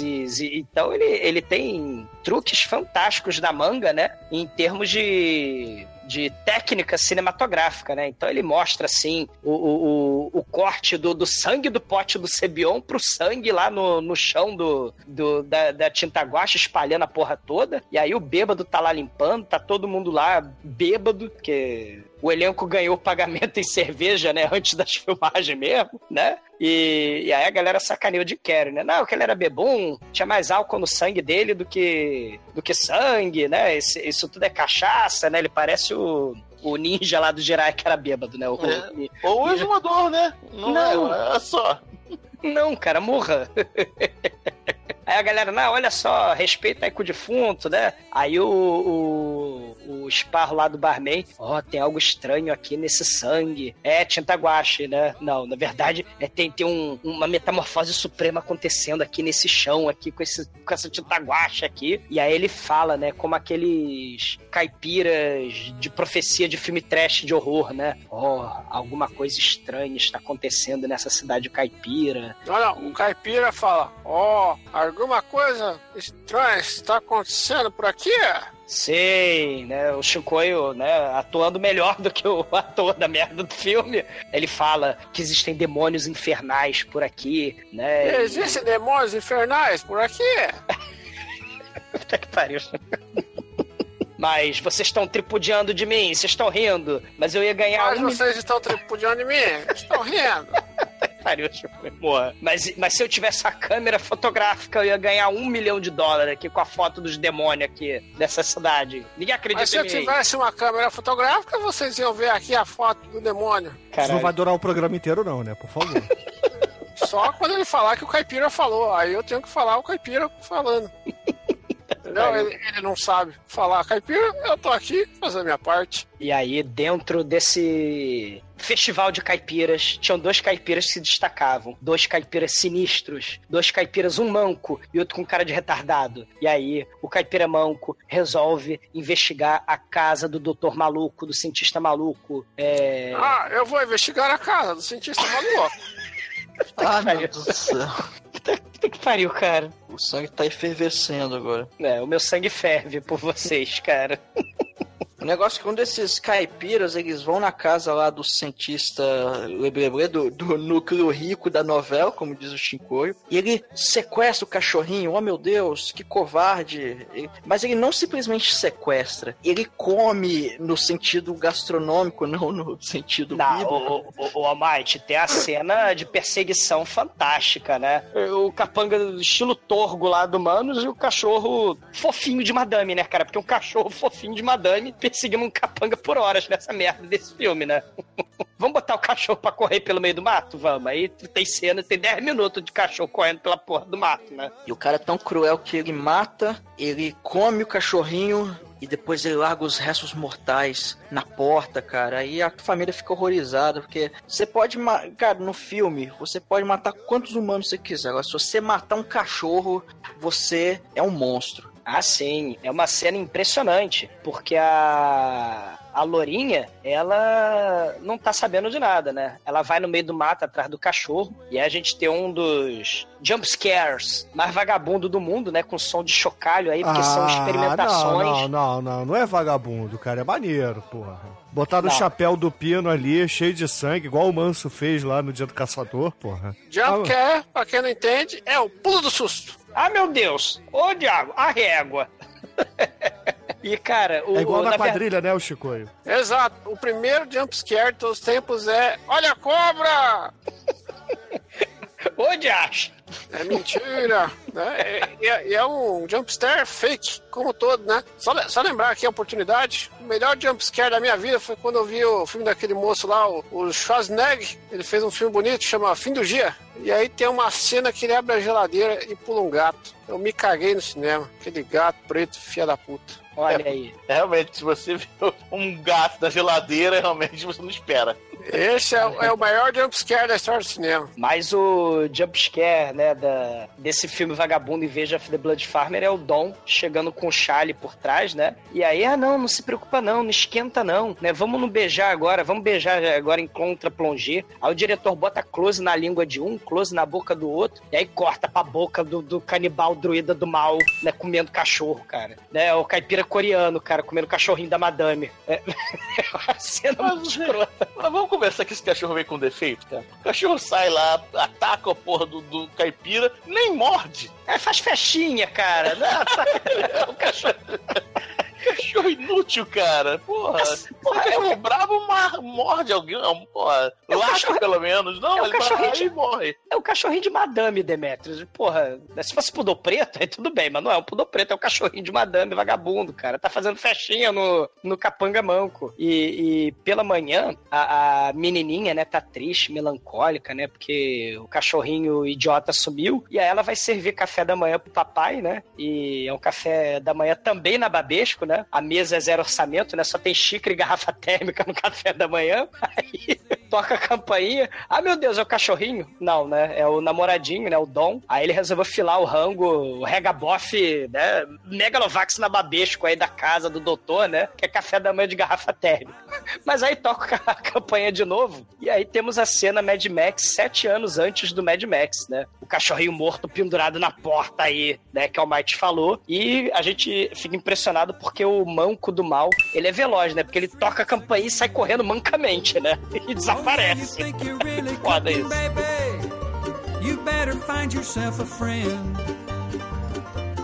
e, então ele, ele tem truques fantásticos da manga, né? Em termos de de técnica cinematográfica, né? Então ele mostra assim o, o, o corte do, do sangue do pote do Cebion pro sangue lá no, no chão do, do da, da tinta guache espalhando a porra toda. E aí o bêbado tá lá limpando, tá todo mundo lá bêbado, porque o elenco ganhou pagamento em cerveja, né? Antes das filmagens mesmo, né? E, e aí a galera sacaneou de Carrey, né? Não, que ele era bebum, tinha mais álcool no sangue dele do que, do que sangue, né? Esse, isso tudo é cachaça, né? Ele parece o, o ninja lá do Jirai que era bêbado, né? O, É. Ou o né? Não, Não. é, é só. Não, cara, morra. Aí a galera, não, olha só, respeita aí com o defunto, né? Aí o, o, o esparro lá do barman, ó, tem algo estranho aqui nesse sangue. É tinta guache, né? Não, na verdade, é, tem, tem um- uma metamorfose suprema acontecendo aqui nesse chão, aqui com, esse, com essa tinta guache aqui. E aí ele fala, né, como aqueles caipiras de profecia de filme trash de horror, né? Ó, alguma coisa estranha está acontecendo nessa cidade caipira. Olha, o caipira fala: Ó, alguma coisa estranha está acontecendo por aqui? Sei, né? O Chicoio, né, atuando melhor do que o ator da merda do filme. Ele fala que existem demônios infernais por aqui, né? Existem demônios infernais por aqui? Puta que pariu. Mas vocês estão tripudiando de mim, vocês estão rindo. Mas eu ia ganhar Mas um vocês estão tripudiando de mim? Estão rindo? pariu. Porra. Mas, mas se eu tivesse a câmera fotográfica, eu ia ganhar um milhão de dólares aqui com a foto dos demônios aqui dessa cidade. Ninguém acredita Mas se eu tivesse uma câmera fotográfica, vocês iam ver aqui a foto do demônio. Isso não Caralho. vai durar o programa inteiro, não, né? Por favor. Só quando ele falar que o caipira falou. Aí eu tenho que falar o caipira falando. Entendeu? Ele, ele não sabe falar caipira, eu tô aqui fazendo a minha parte. E aí, dentro desse festival de caipiras, tinham dois caipiras que se destacavam. Dois caipiras sinistros. Dois caipiras, um manco e outro com cara de retardado. E aí, o caipira manco resolve investigar a casa do doutor maluco, do cientista maluco. É... Ah, eu vou investigar a casa do cientista maluco. Ah, meu Deus do céu. Puta que pariu, cara. O sangue tá efervescendo agora. É, o meu sangue ferve por vocês, cara. O negócio é que um desses caipiras, eles vão na casa lá do cientista do, do núcleo rico da novela, como diz o Shinkoio, e ele sequestra o cachorrinho, oh meu Deus, que covarde. Mas ele não simplesmente sequestra, ele come no sentido gastronômico, não no sentido Não, bíblico. o, o, o Almighty, tem a cena de perseguição fantástica, né? O capanga do estilo torgo lá do Manos e o cachorro fofinho de madame, né, cara? Porque um cachorro fofinho de madame perseguindo um capanga por horas nessa merda desse filme, né? Vamos botar o cachorro pra correr pelo meio do mato? Vamos. Aí tem cena, tem 10 minutos de cachorro correndo pela porra do mato, né? E o cara é tão cruel que ele mata, ele come o cachorrinho e depois ele larga os restos mortais na porta, cara. Aí a família fica horrorizada, porque você pode, cara, no filme, você pode matar quantos humanos você quiser. Agora, se você matar um cachorro, você é um monstro. Ah, sim. É uma cena impressionante, porque a. A Lourinha, ela não tá sabendo de nada, né? Ela vai no meio do mato atrás do cachorro e aí a gente tem um dos jump scares mais vagabundo do mundo, né? Com som de chocalho aí, porque são experimentações. Ah, Não, não, não, não. Não é vagabundo, cara. É maneiro, porra. Botar no Não. chapéu do pino ali, cheio de sangue, igual o Manso fez lá no dia do caçador, porra. Jump scare, pra quem não entende, é o pulo do susto. Ah, meu Deus! Ô, diabo, a régua! E, cara, o. É igual na ver- quadrilha, né, o Chicoio? Exato. O primeiro jumpscare dos tempos é Olha a cobra! Ô, Diacho! É mentira! né? É- E é, e é um jumpscare fake, como todo, né? Só, só lembrar aqui a oportunidade: o melhor jumpscare da minha vida foi quando eu vi o filme daquele moço lá, o, o Schwarzenegger. Ele fez um filme bonito, chama Fim do Dia. E aí tem uma cena que ele abre a geladeira e pula um gato. Eu me caguei no cinema. Aquele gato preto, filha da puta. Olha aí. Realmente, se você viu um gato na geladeira, realmente você não espera. Esse é, o- é o maior jumpscare da história do cinema. Mas o jumpscare, né, da, desse filme Vagabundo em Veja the Blood Farmer é o Dom chegando com o Charlie por trás, né? E aí, ah, não, não se preocupa não, não esquenta não, né? Vamos não beijar agora, vamos beijar agora em contra plongé. Aí o diretor bota close na língua de um, close na boca do outro, e aí corta pra boca do, do canibal druida do mal, né, comendo cachorro, cara. Né, o caipira coreano, cara, comendo cachorrinho da madame. É, é uma cena muito escrota. Mas vamos conversar que esse cachorro veio com defeito, cara. O cachorro sai lá, ataca a porra do, do caipira, nem morde. É, faz festinha, cara. Não, tá- o cachorro... Cachorro inútil, cara. Porra. porra, Porra, é o- é brabo, mar- morde alguém. Porra. É cachorro- pelo menos. Não, é o ele cachorrinho de- e morre. É o cachorrinho de madame, Demetrius. Porra, se fosse pudor preto, aí tudo bem, mas não é um pudor preto, é o cachorrinho de madame, vagabundo, cara. Tá fazendo festinha no, no capanga manco. E, e pela manhã, a, a menininha, né, tá triste, melancólica, né, porque o cachorrinho idiota sumiu. E aí ela vai servir café da manhã pro papai, né, e é um café da manhã também na Babesco, né. A mesa é zero orçamento, né, só tem xícara e garrafa térmica no café da manhã. Aí toca a campainha. Ah, meu Deus, é o cachorrinho? Não, né? É o namoradinho, né? O Dom. Aí ele resolveu filar o rango, o regabof, né? Megalovax na babesco aí da casa do doutor, né? Que é café da manhã de garrafa térmica. Mas aí toca a campanha de novo. E aí temos a cena Mad Max sete anos antes do Mad Max, né? O cachorrinho morto pendurado na porta aí, né? Que o Mike falou. E a gente fica impressionado porque o manco do mal, ele é veloz, né? Porque ele toca a campainha e sai correndo mancamente, né? E desaparece. Foda isso. You better find yourself a friend.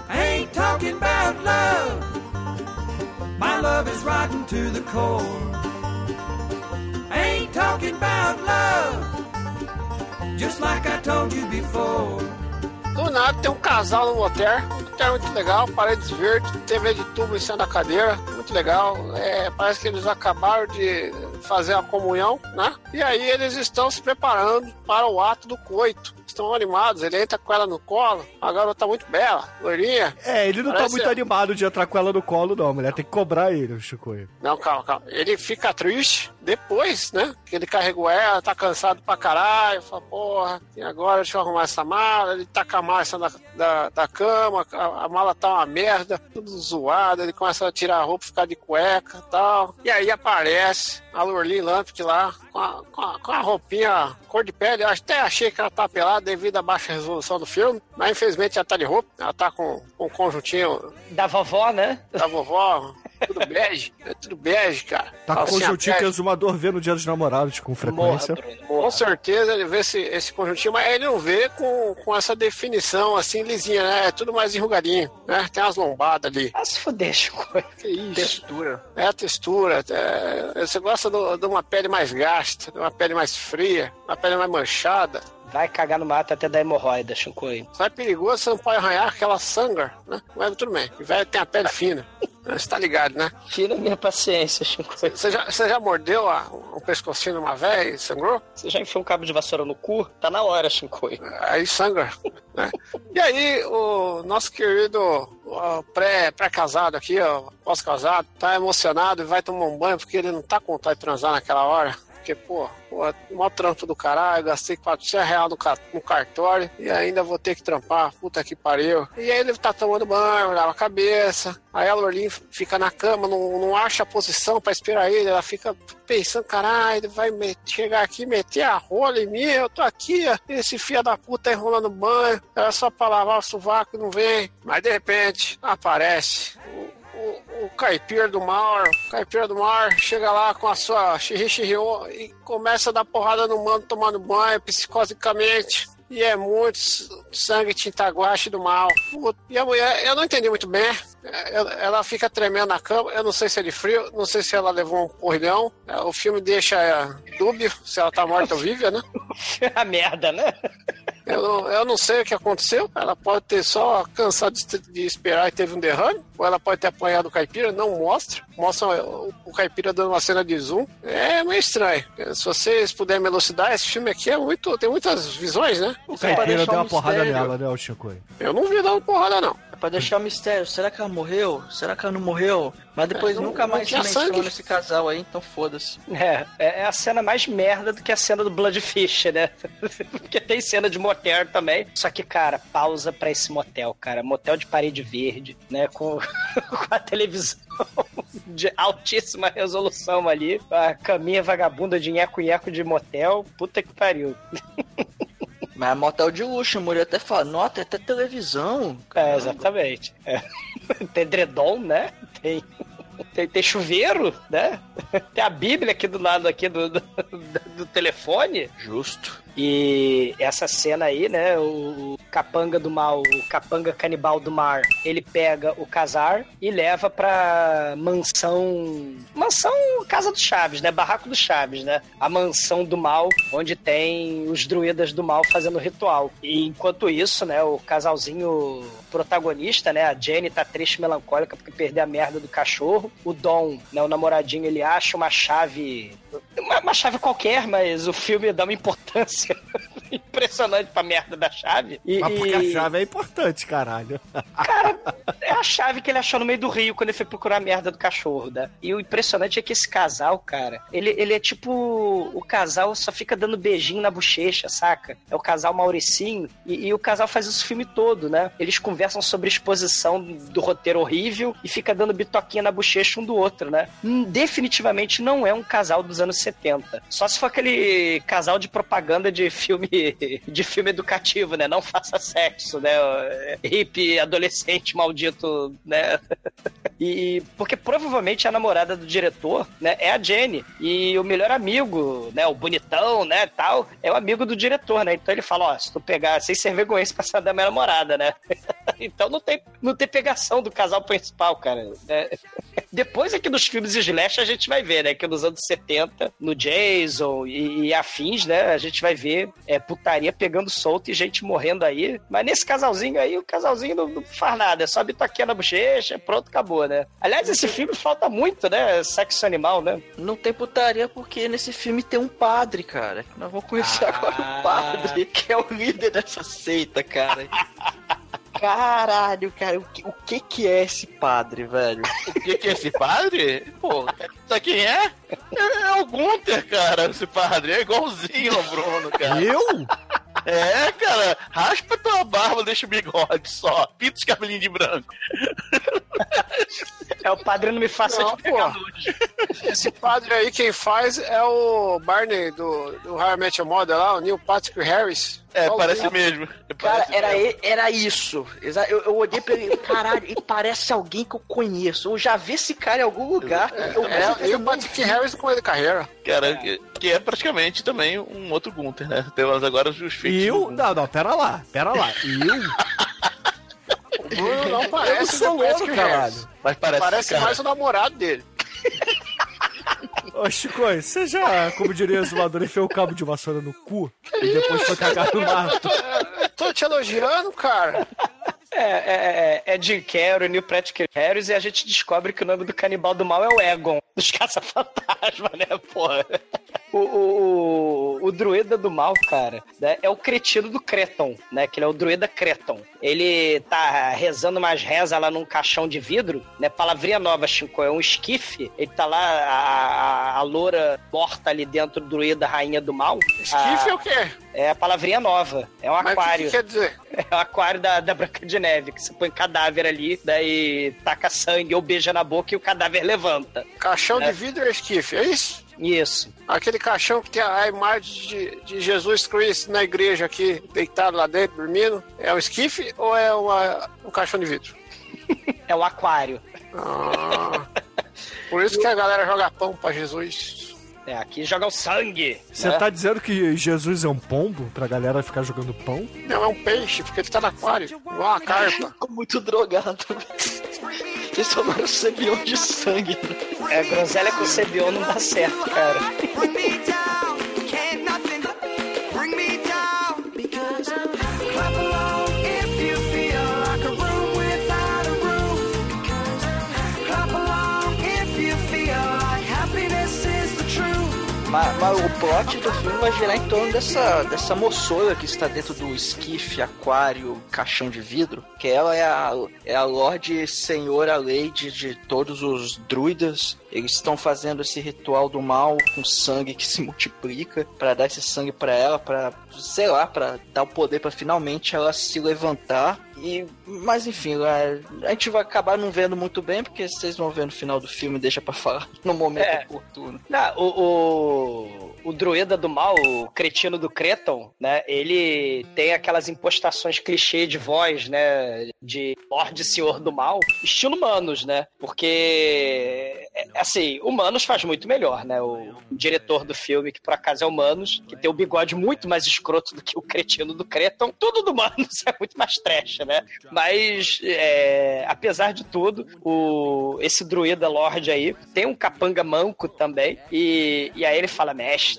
I ain't talking about love. My love is rotten to the core. I ain't talking about love. Just like I told you before. Do nada tem um casal no motel. Motel muito legal, paredes verdes, TV de tubo em cima da cadeira. Muito legal. É, parece que eles acabaram de fazer a comunhão, né? E aí eles estão se preparando para o ato do coito. Estão animados, ele entra com ela no colo. A garota muito bela, loirinha. É, ele não tá Parece- muito animado de entrar com ela no colo, não. A mulher tem que cobrar ele, o Chicoio. Não, calma, calma. Ele fica triste depois, né? Que ele carregou ela, tá cansado pra caralho. Fala, porra, e agora deixa eu arrumar essa mala. Ele tá com a cima da, da, da cama, a, a mala tá uma merda, tudo zoado. Ele começa a tirar a roupa, ficar de cueca e tal. E aí aparece a Lurlin Lampert lá, com a, com, a, com a roupinha cor de pele. Eu até achei que ela tá pelada devido à baixa resolução do filme, mas infelizmente ela tá de roupa. Ela tá com, com um conjuntinho Da vovó, né? da vovó, tudo bege. É tudo bege, cara. Tá com Calcinha conjuntinho que o exumador vê no dia dos namorados com Morra, frequência. Bruno, Com morra. certeza ele vê esse, esse conjuntinho, mas ele não vê com, com essa definição assim lisinha, né? É tudo mais enrugadinho, né? Tem umas lombadas ali. Ah, se fuder, Chico. Que isso? Textura. É a textura. é- você gosta do- de uma pele mais gasta, de uma pele mais fria, uma pele mais manchada. Vai cagar no mato até dar hemorroida, Chico. Só é perigoso, você não pode arranhar aquela sangra, né? Mas tudo bem. O velho tem a pele fina. Você tá ligado, né? Tira minha paciência, Chico. Você já, você já mordeu a, um pescocinho numa velha e sangrou? Você já enfiou um cabo de vassoura no cu? Tá na hora, Chico. aí sangra. Né? E aí, o nosso querido ó, pré- pré-casado aqui, ó, pós-casado, tá emocionado e vai tomar um banho porque ele não tá com vontade de transar naquela hora. Porque, pô, pô mó trampo do caralho, gastei 400 reais no, no cartório e ainda vou ter que trampar, puta que pariu. E aí ele tá tomando banho, lava a cabeça, aí a Lorlin fica na cama, não, não acha a posição pra esperar ele, ela fica pensando, caralho, ele vai chegar aqui meter a rola em mim, eu tô aqui, esse filho da puta enrolando banho, era só pra lavar o sovaco não vem. Mas de repente aparece caipira do mar, caipira do mar chega lá com a sua xirri e começa a dar porrada no mano tomando banho psicosicamente. e é muito sangue tintaguache do mal. E a mulher, eu não entendi muito bem. É, Ela, fica tremendo na cama, eu não sei se é de frio, não sei se ela levou um porrilhão. É, O filme deixa é, dúbio se ela tá morta ou viva, né? a merda, né? Eu não, eu não sei o que aconteceu. Ela pode ter só cansado de, de esperar e teve um derrame. Ou ela pode ter apanhado o caipira, não mostra. Mostra o, o caipira dando uma cena de zoom. É meio estranho. Se vocês puderem me elucidar, esse filme aqui é muito. tem muitas visões, né? O é caipira deu um uma porrada nela, né, o Chico? Eu não vi dando porrada, não. É pra deixar o mistério. Será que ela morreu? Será que ela não morreu? Mas depois É, não- nunca mais se menciona sangue. esse casal aí, então foda-se. É, é é a cena mais merda do que a cena do Bloodfish, né? Porque tem cena de motel também. Só que, cara, pausa pra esse motel, cara. Motel de parede verde, né? Com, com a televisão de altíssima resolução ali. A caminha vagabunda de nheco-nheco de motel. Puta que pariu. Mas é motel de luxo, a mulher até fala, nota, é até televisão. É, exatamente. É. Tem edredom, né? Tem, tem, tem chuveiro, né? Tem a Bíblia aqui do lado aqui do, do, do telefone. Justo. E essa cena aí, né? O capanga do mal, o capanga canibal do mar, ele pega o casar e leva pra mansão. Mansão Casa do Chaves, né? Barraco do Chaves, né? A mansão do mal, onde tem os druidas do mal fazendo ritual. E enquanto isso, né? O casalzinho protagonista, né? A Jenny tá triste e melancólica porque perdeu a merda do cachorro. O Dom, né? O namoradinho, ele acha uma chave. Uma, uma chave qualquer, mas o filme dá uma importância impressionante pra merda da chave. E, Mas porque a e- chave é importante, caralho. é a chave que ele achou no meio do rio quando ele foi procurar a merda do cachorro, né? E o impressionante é que esse casal, cara, ele, ele é tipo. O casal só fica dando beijinho na bochecha, saca? É o casal Mauricinho. E, e o casal faz isso o filme todo, né? Eles conversam sobre a exposição do roteiro horrível e fica dando bitoquinha na bochecha um do outro, né? Hum, Definitivamente não é um casal dos anos 70. Só se for aquele casal de propaganda de filme de filme educativo, né? Não faça sexo, né? Hippie, adolescente maldito, né? E porque provavelmente a namorada do diretor, né, é a Jenny. E o melhor amigo, né, o bonitão, né, tal, é o amigo do diretor, né? Então ele fala, ó, se tu pegar, sem ser vergonha, esse passar da minha namorada, né? então não tem, não tem pegação do casal principal, cara. né? Depois aqui dos filmes slash a gente vai ver, né, que nos anos 70, no Jason e, e afins, né, a gente vai ver é, putaria pegando solto e gente morrendo aí. Mas nesse casalzinho aí, o casalzinho não, não faz nada, é só bitoquinha na bochecha, pronto, acabou, né? Aliás, esse filme falta muito, né? Sexo animal, né? Não tem putaria porque nesse filme tem um padre, cara. Nós vamos conhecer Ah. agora o padre, que é o líder dessa seita, cara. Caralho, cara, o que, o que que é esse padre, velho? O que, que é esse padre? Pô, sabe quem é? É, é o Gunter, cara, esse padre. É igualzinho ao Bruno, cara. Eu? É, cara, raspa tua barba, deixa o bigode só. Pinta os cabelinhos de branco. É o padre não me faça Não, de pô. Esse padre aí, quem faz é o Barney do, do How I Met Your Mother lá, o Neil Patrick Harris. É, Igualzinho. parece mesmo. Cara, Parece era, mesmo. era isso. Eu, eu olhei pra ele, caralho, e parece alguém que eu conheço. Eu já vi esse cara em algum lugar. eu É, e o não Patrick vi. Harris com ele carreira. Cara, que, que é praticamente também um outro Gunter, né? Temos agora os feitos. E eu? Não, não, pera lá, pera lá. Eu? O não Eu parece não sou o Harris. caralho. Mas parece, Parece mais o namorado dele. Ô, Chico, você já, como diria o zoador, enfiou o cabo de vassoura no cu e depois foi cagar no mato? Eu tô te elogiando, cara. É, é, é, é Jim Carrey, Neil Patrick Harris, e a gente descobre que o nome do canibal do mal é o Egon, dos Caça-Fantasma, né, porra? O, o, o, o druida do mal, cara, né, é o cretino do Creton, né? Que ele é o druida Creton. Ele tá rezando umas rezas lá num caixão de vidro, né? Palavrinha nova, Chico, é um esquife. Ele tá lá, a, a, a loura morta ali dentro druida rainha do mal. Esquife é A- o quê? É a palavrinha nova. É um Mas o que aquário. que quer dizer? É o aquário da, da Branca de Neve, que você põe cadáver ali, daí taca sangue ou beija na boca e o cadáver levanta. Caixão É. de vidro é esquife, é isso? Isso. Aquele caixão que tem a imagem de, de Jesus Cristo na igreja aqui, deitado lá dentro, dormindo, é um esquife ou é uma- um caixão de vidro? É o aquário. Ah, por isso que a galera joga pão pra Jesus. É, aqui jogam sangue. Você né? tá dizendo que Jesus é um pombo pra galera ficar jogando pão? Não, é um peixe, porque ele tá no aquário, igual uma carpa. Ficou muito drogado. Eles tomaram cebion de sangue. É, groselha com cebion não dá certo, cara. Mas, mas o plot do filme vai girar em torno dessa, dessa moçoira que está dentro do esquife, aquário, caixão de vidro. Que ela é a, é a Lorde Senhora Lady de todos os druidas. Eles estão fazendo esse ritual do mal com sangue que se multiplica para dar esse sangue para ela, para sei lá, para dar o poder para finalmente ela se levantar. E, mas enfim, a, a gente vai acabar não vendo muito bem, porque vocês vão ver no final do filme, deixa pra falar no momento É. oportuno. Não, o, o, o druida do mal, o cretino do Creton, né? Ele tem aquelas impostações clichê de voz, né? De Lorde Senhor do Mal, estilo Manos, né? Porque, é, assim, o Manos faz muito melhor, né? O diretor do filme, que por acaso é o Manos, que tem o bigode muito mais escroto do que o cretino do Creton. Tudo do Manos é muito mais trash, né? Mas, é, apesar de tudo, o, esse druida Lorde aí tem um capanga manco também. E, e aí ele fala: Mestre,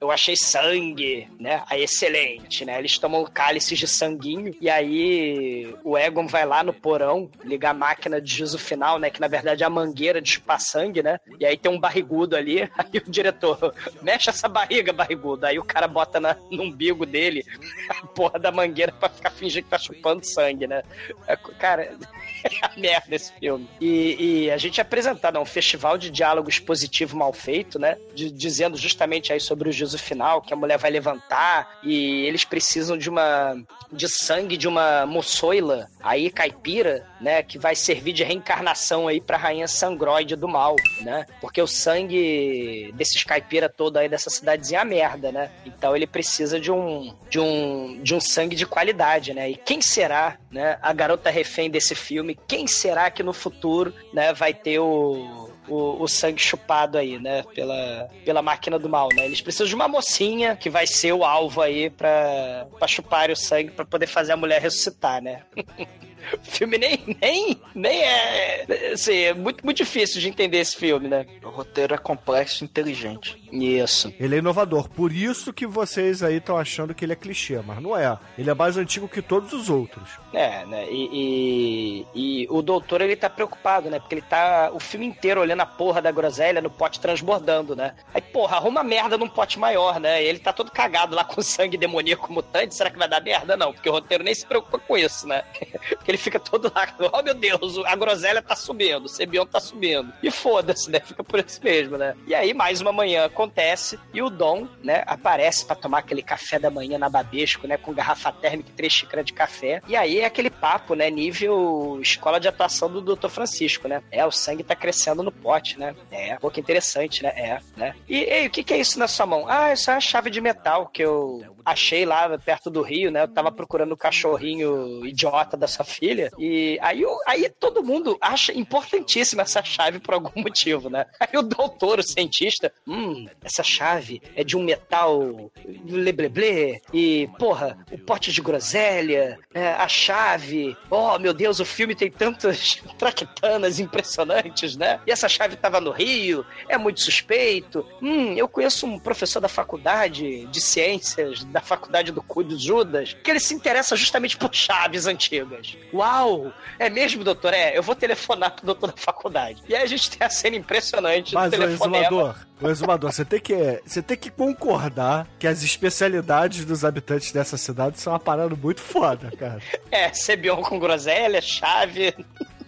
eu achei sangue, né? Aí excelente, né? Eles tomam cálices de sanguinho. E aí o Egon vai lá no porão ligar a máquina de juízo final, né? Que na verdade é a mangueira de chupar sangue, né? E aí tem um barrigudo ali. Aí o diretor, mexe essa barriga, barrigudo. Aí o cara bota na, no umbigo dele a porra da mangueira pra ficar fingindo que tá chupando sangue, né? É, Cara, é a merda esse filme. E, e a gente é apresentado a um festival de diálogo expositivo mal feito, né? De- dizendo justamente aí sobre o juízo final, que a mulher vai levantar e eles precisam de uma de sangue de uma moçoila aí caipira, né, que vai servir de reencarnação aí pra rainha sangroide do mal, né? Porque o sangue desses caipira todo aí dessa cidadezinha é merda, né? Então ele precisa de um de um de um sangue de qualidade, né? E quem será, né, a garota refém desse filme? Quem será que no futuro, né, vai ter o o, o sangue chupado aí, né? Pela, pela máquina do mal, né? Eles precisam de uma mocinha que vai ser o alvo aí pra, chupar o sangue pra poder fazer a mulher ressuscitar, né? O filme nem, nem, nem é. Assim, é muito, muito difícil de entender esse filme, né? O roteiro é complexo e inteligente. Isso. Ele é inovador, por isso que vocês aí estão achando que ele é clichê, mas não é. Ele é mais antigo que todos os outros. É, né? E, e, e o doutor, ele tá preocupado, né? Porque ele tá o filme inteiro olhando a porra da groselha no pote transbordando, né? Aí, porra, arruma merda num pote maior, né? E ele tá todo cagado lá com sangue demoníaco mutante. Será que vai dar merda? Não, porque o roteiro nem se preocupa com isso, né? Porque ele fica todo lá, oh meu Deus, a groselha tá subindo, o Sebion tá subindo. E foda-se, né? Fica por isso mesmo, né? E aí, mais uma manhã acontece e o Dom, né, aparece pra tomar aquele café da manhã na Babesco, né? Com garrafa térmica e três xícaras de café. E aí é aquele papo, né? Nível escola de atuação do Dr. Francisco, né? É, o sangue tá crescendo no pote, né? É, pô, que interessante, né? É, né? E, ei, o que que é isso na sua mão? Ah, isso é uma chave de metal que eu achei lá perto do rio, né? Eu tava procurando o cachorrinho idiota da sua filha. E aí, eu- aí todo mundo acha importantíssima essa chave por algum motivo, né? Aí o doutor, o cientista, hum, essa chave é de um metal lebleble e, porra, o pote de groselha, é, a chave. Oh, meu Deus, o filme tem tantas traquitanas impressionantes, né? E essa chave tava no Rio, é muito suspeito. Hum, eu conheço um professor da faculdade de ciências, da faculdade do cu de Judas, que ele se interessa justamente por chaves antigas. Uau! É mesmo, doutor? É, eu vou telefonar pro doutor da faculdade. E aí a gente tem a cena impressionante Mas, do telefonema. exumador, o exumador, você tem, que, você tem que concordar que as especialidades dos habitantes dessa cidade são uma parada muito foda, cara. É, Sebion com groselha, chave.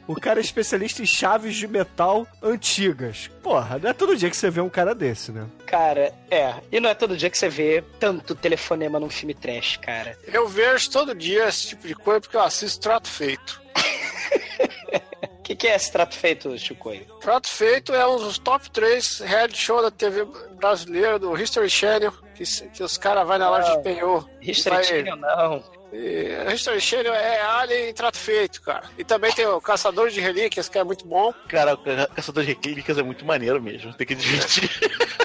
O cara é especialista em chaves de metal antigas. Porra, não é todo dia que você vê um cara desse, né? Cara, é. E não é todo dia que você vê tanto telefonema num filme trash, cara. Eu vejo todo dia esse tipo de coisa porque eu assisto Trato Feito. O que, que é esse trato feito, Chicoio? Trato Feito é um dos top 3 reality show da TV brasileira, do History Channel, que, que os caras vão na loja de penhor. e History vai- Channel, não. E, History Channel é Alien em Trato Feito, cara. E também tem o Caçador de Relíquias, que é muito bom. Cara, o Ca- Caçador de Relíquias é muito maneiro mesmo. Tem que admitir.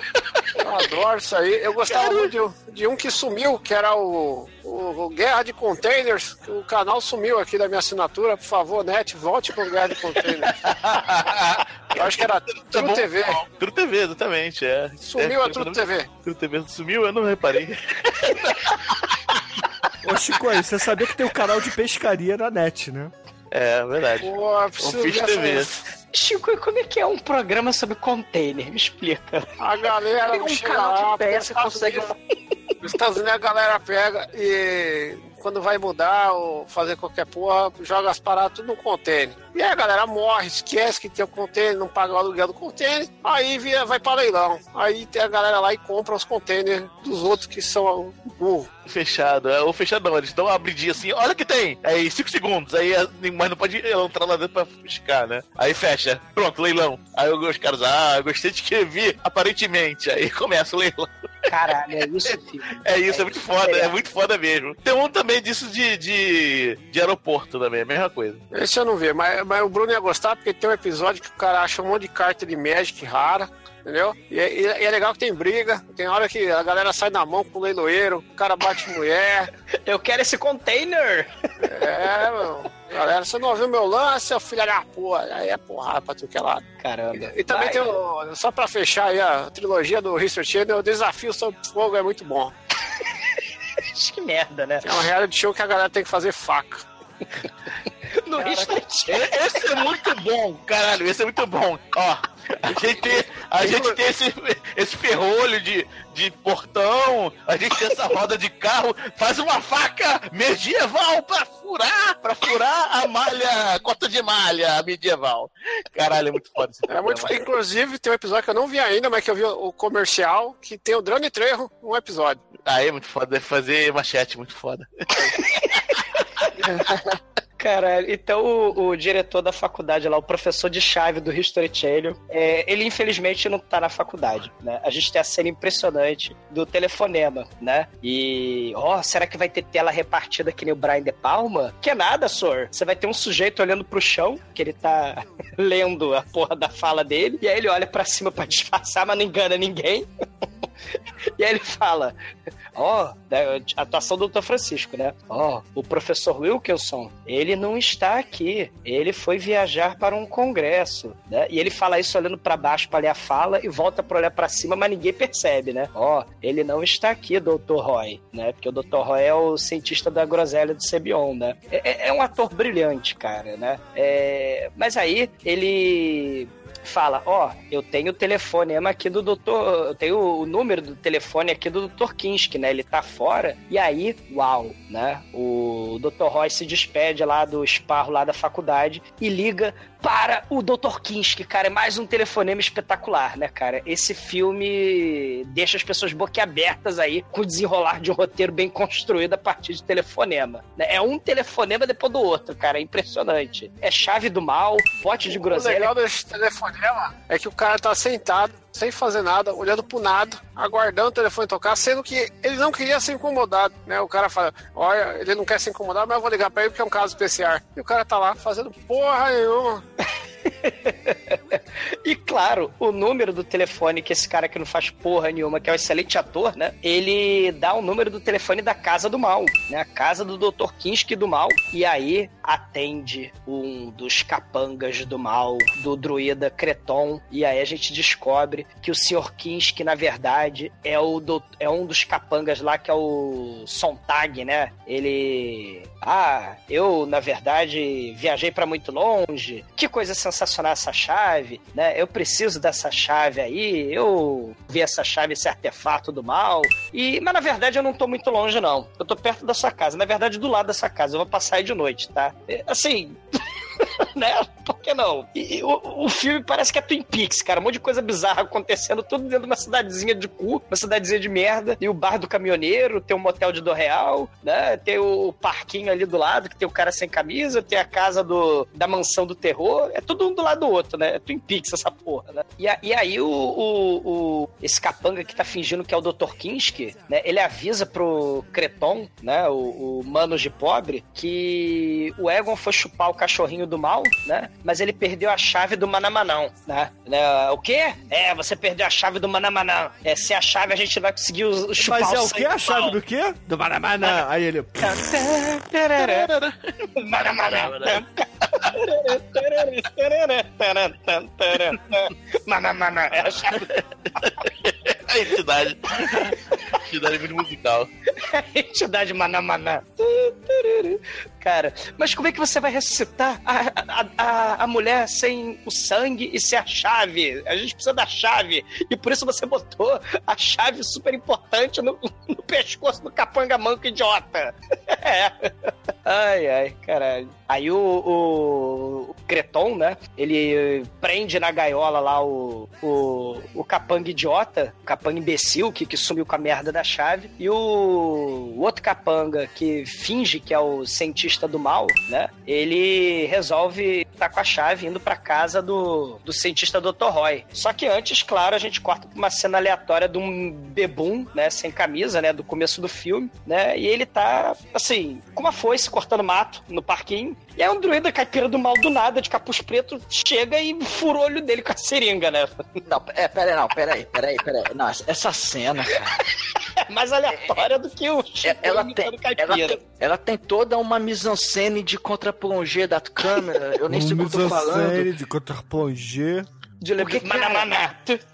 Eu adoro isso aí. Eu gostava muito de, um- de um que sumiu, que era o, o, o Guerra de Containers. O canal sumiu aqui da minha assinatura. Por favor, Net, volte pro Guerra de Containers. Eu acho que era Tá True bom? TV. True TV, exatamente. É. Sumiu é, a True TV. True TV sumiu, eu não reparei. Ô, Chico, aí, você sabia que tem um canal de pescaria na net, né? É, verdade. Pô, preciso TV. essa- Chico, e como é que é um programa sobre container? Me explica. A galera Tem um canal de nos Estados consegue- Nos Estados Unidos a galera pega e quando vai mudar ou fazer qualquer porra, joga as paradas tudo no container. E aí a galera morre, esquece que tem o container, não paga o aluguel do container, aí vira, vai para leilão. Aí tem a galera lá e compra os containers dos outros que são burro. Fechado. É, ou fechado não, eles dão uma abridinha assim, olha que tem! Aí 5 segundos, aí é- mas não pode entrar lá dentro pra fiscar, né? Aí fecha, pronto, leilão. Aí os caras, ah, eu gostei de que vi, aparentemente. Aí começa o leilão. Caralho, é isso, filho. É isso, é muito foda, é muito foda mesmo. Tem um também disso de, de, de aeroporto também, a mesma coisa. Esse eu não vi, mas, mas o Bruno ia gostar porque tem um episódio que o cara acha um monte de carta de Magic rara. Entendeu? E, é- e é- e é legal que tem briga, tem hora que a galera sai na mão com o leiloeiro, o cara bate mulher. Eu quero esse container. É, meu. Galera, você não ouviu meu lance, seu filho da porra. Aí é porrada pra tu que é lado. Caramba. E também Vai. tem o, só pra fechar aí a trilogia do History Channel, o Desafio Sob Fogo é muito bom. Que merda, né? É um reality show que a galera tem que fazer faca. No History E- Esse é muito bom, caralho, esse é muito bom. Ó, a gente tem, a gente tem esse, esse ferrolho de, de portão, a gente tem essa roda de carro, faz uma faca medieval pra furar, pra furar a malha, cota de malha medieval. Caralho, é muito foda esse É muito, inclusive, tem um episódio que eu não vi ainda, mas que eu vi o comercial, que tem o Drone Trejo, um episódio. Ah, é muito foda, deve fazer machete, muito foda. Caralho, então o, o diretor da faculdade lá, o professor de chave do History Channel, é, ele infelizmente não tá na faculdade, né? A gente tem a cena impressionante do telefonema, né? E, ó, será que vai ter tela repartida que nem o Brian De Palma? Que nada, senhor. Você vai ter um sujeito olhando pro chão, que ele tá lendo a porra da fala dele, e aí ele olha pra cima pra disfarçar, mas não engana ninguém. E aí ele fala, ó, da atuação do Dr. Francisco, né? Ó, o professor Wilkinson, ele não está aqui. Ele foi viajar para um congresso, né? E ele fala isso olhando para baixo para ler a fala e volta para olhar para cima, mas ninguém percebe, né? Ó, ele não está aqui, Dr. Roy, né? Porque o Dr. Roy é o cientista da groselha do Sebion, né? É, é um ator brilhante, cara, né? É, mas aí ele fala, ó, eu tenho o telefonema aqui do doutor, eu tenho o número do telefone aqui do Dr. Kinski, né? Ele tá fora. E aí, uau, né? O Dr. Roy se despede lá do esparro lá da faculdade e liga para o Dr. Kinski, cara. É mais um telefonema espetacular, né, cara? Esse filme deixa as pessoas boquiabertas aí com o desenrolar de um roteiro bem construído a partir de telefonema. né? É um telefonema depois do outro, cara. É impressionante. É chave do mal, pote de O groselha. legal desse telefonema é que o cara tá sentado, sem fazer nada, olhando pro nada, aguardando o telefone tocar, sendo que ele não queria ser incomodado, né? O cara fala, olha, ele não quer ser incomodado, mas eu vou ligar pra ele porque é um caso especial. E o cara tá lá fazendo porra nenhuma. E claro, o número do telefone que esse cara que não faz porra nenhuma, que é um excelente ator, né? Ele dá o número do telefone da Casa do Mal, né? A casa do Dr. Kinski do Mal. E aí atende um dos capangas do mal, do druida Creton. E aí a gente descobre que o Sr. Kinski, na verdade, é, o do- é um dos capangas lá, que é o Sontag, né? Ele. Ah, eu, na verdade, viajei pra muito longe. Que coisa sensacional essa chave, né? Eu preciso dessa chave aí. Eu vi essa chave, esse artefato do mal. E, mas na verdade eu não tô muito longe não. Eu tô perto da sua casa, na verdade do lado da sua casa. Eu vou passar aí de noite, tá? É, Assim, né? Por que não? E, e o, o filme parece que é Twin Peaks, cara. Um monte de coisa bizarra acontecendo, tudo dentro de uma cidadezinha de cu, uma cidadezinha de merda. E o bar do caminhoneiro, tem um motel de do real, né? Tem o parquinho ali do lado, que tem o cara sem camisa, tem a casa do, da mansão do terror. É tudo um do lado do outro, né? É Twin Peaks essa porra, né? E, a- e aí o, o, o- esse capanga que tá fingindo que é o Dr. Kinski, né? Ele avisa pro Creton, né? O, o Manos de Pobre, que o Egon foi chupar o cachorrinho do mal mal, né? Mas ele perdeu a chave do Manamanão, né? né? O quê? É, você perdeu a chave do Manamanão. É, se a chave a gente vai conseguir o, o chupar Mas é o sangue que a do chave pau. do quê? Do Manamanã. Aí ele. Manamanã. Manamanã. É a chave A entidade. entidade muito musical. entidade Manamanã. Cara, mas como é que você vai ressuscitar a, a, a, a mulher sem o sangue e sem a chave? A gente precisa da chave. E por isso você botou a chave super importante no, no pescoço do capanga manco idiota. É. Ai, ai, caralho. Aí o, o, o Creton, né? Ele prende na gaiola lá o, o, o capanga idiota, o capanga imbecil que, que sumiu com a merda da chave. E o, o outro capanga que finge que é o cientista do mal, né? Ele resolve estar com a chave indo pra casa do, do cientista Dr. Roy. Só que antes, claro, a gente corta pra uma cena aleatória de um bebum, né? Sem camisa, né? Do começo do filme, né? E ele tá, assim, com uma foice cortando mato no parquinho. E aí um druida caipira do mal do nada, de capuz preto, chega e fura o olho dele com a seringa, né? Não, é, pera aí, não, pera aí, pera aí, pera aí. Não, essa- essa cena, cara. É mais aleatória do que o Chico Ela tem, ela, tem, ela tem toda uma mise-en-scène de contraplongé da câmera. Eu nem sei o que eu tô falando. de contre-plongé. De Porque, cara.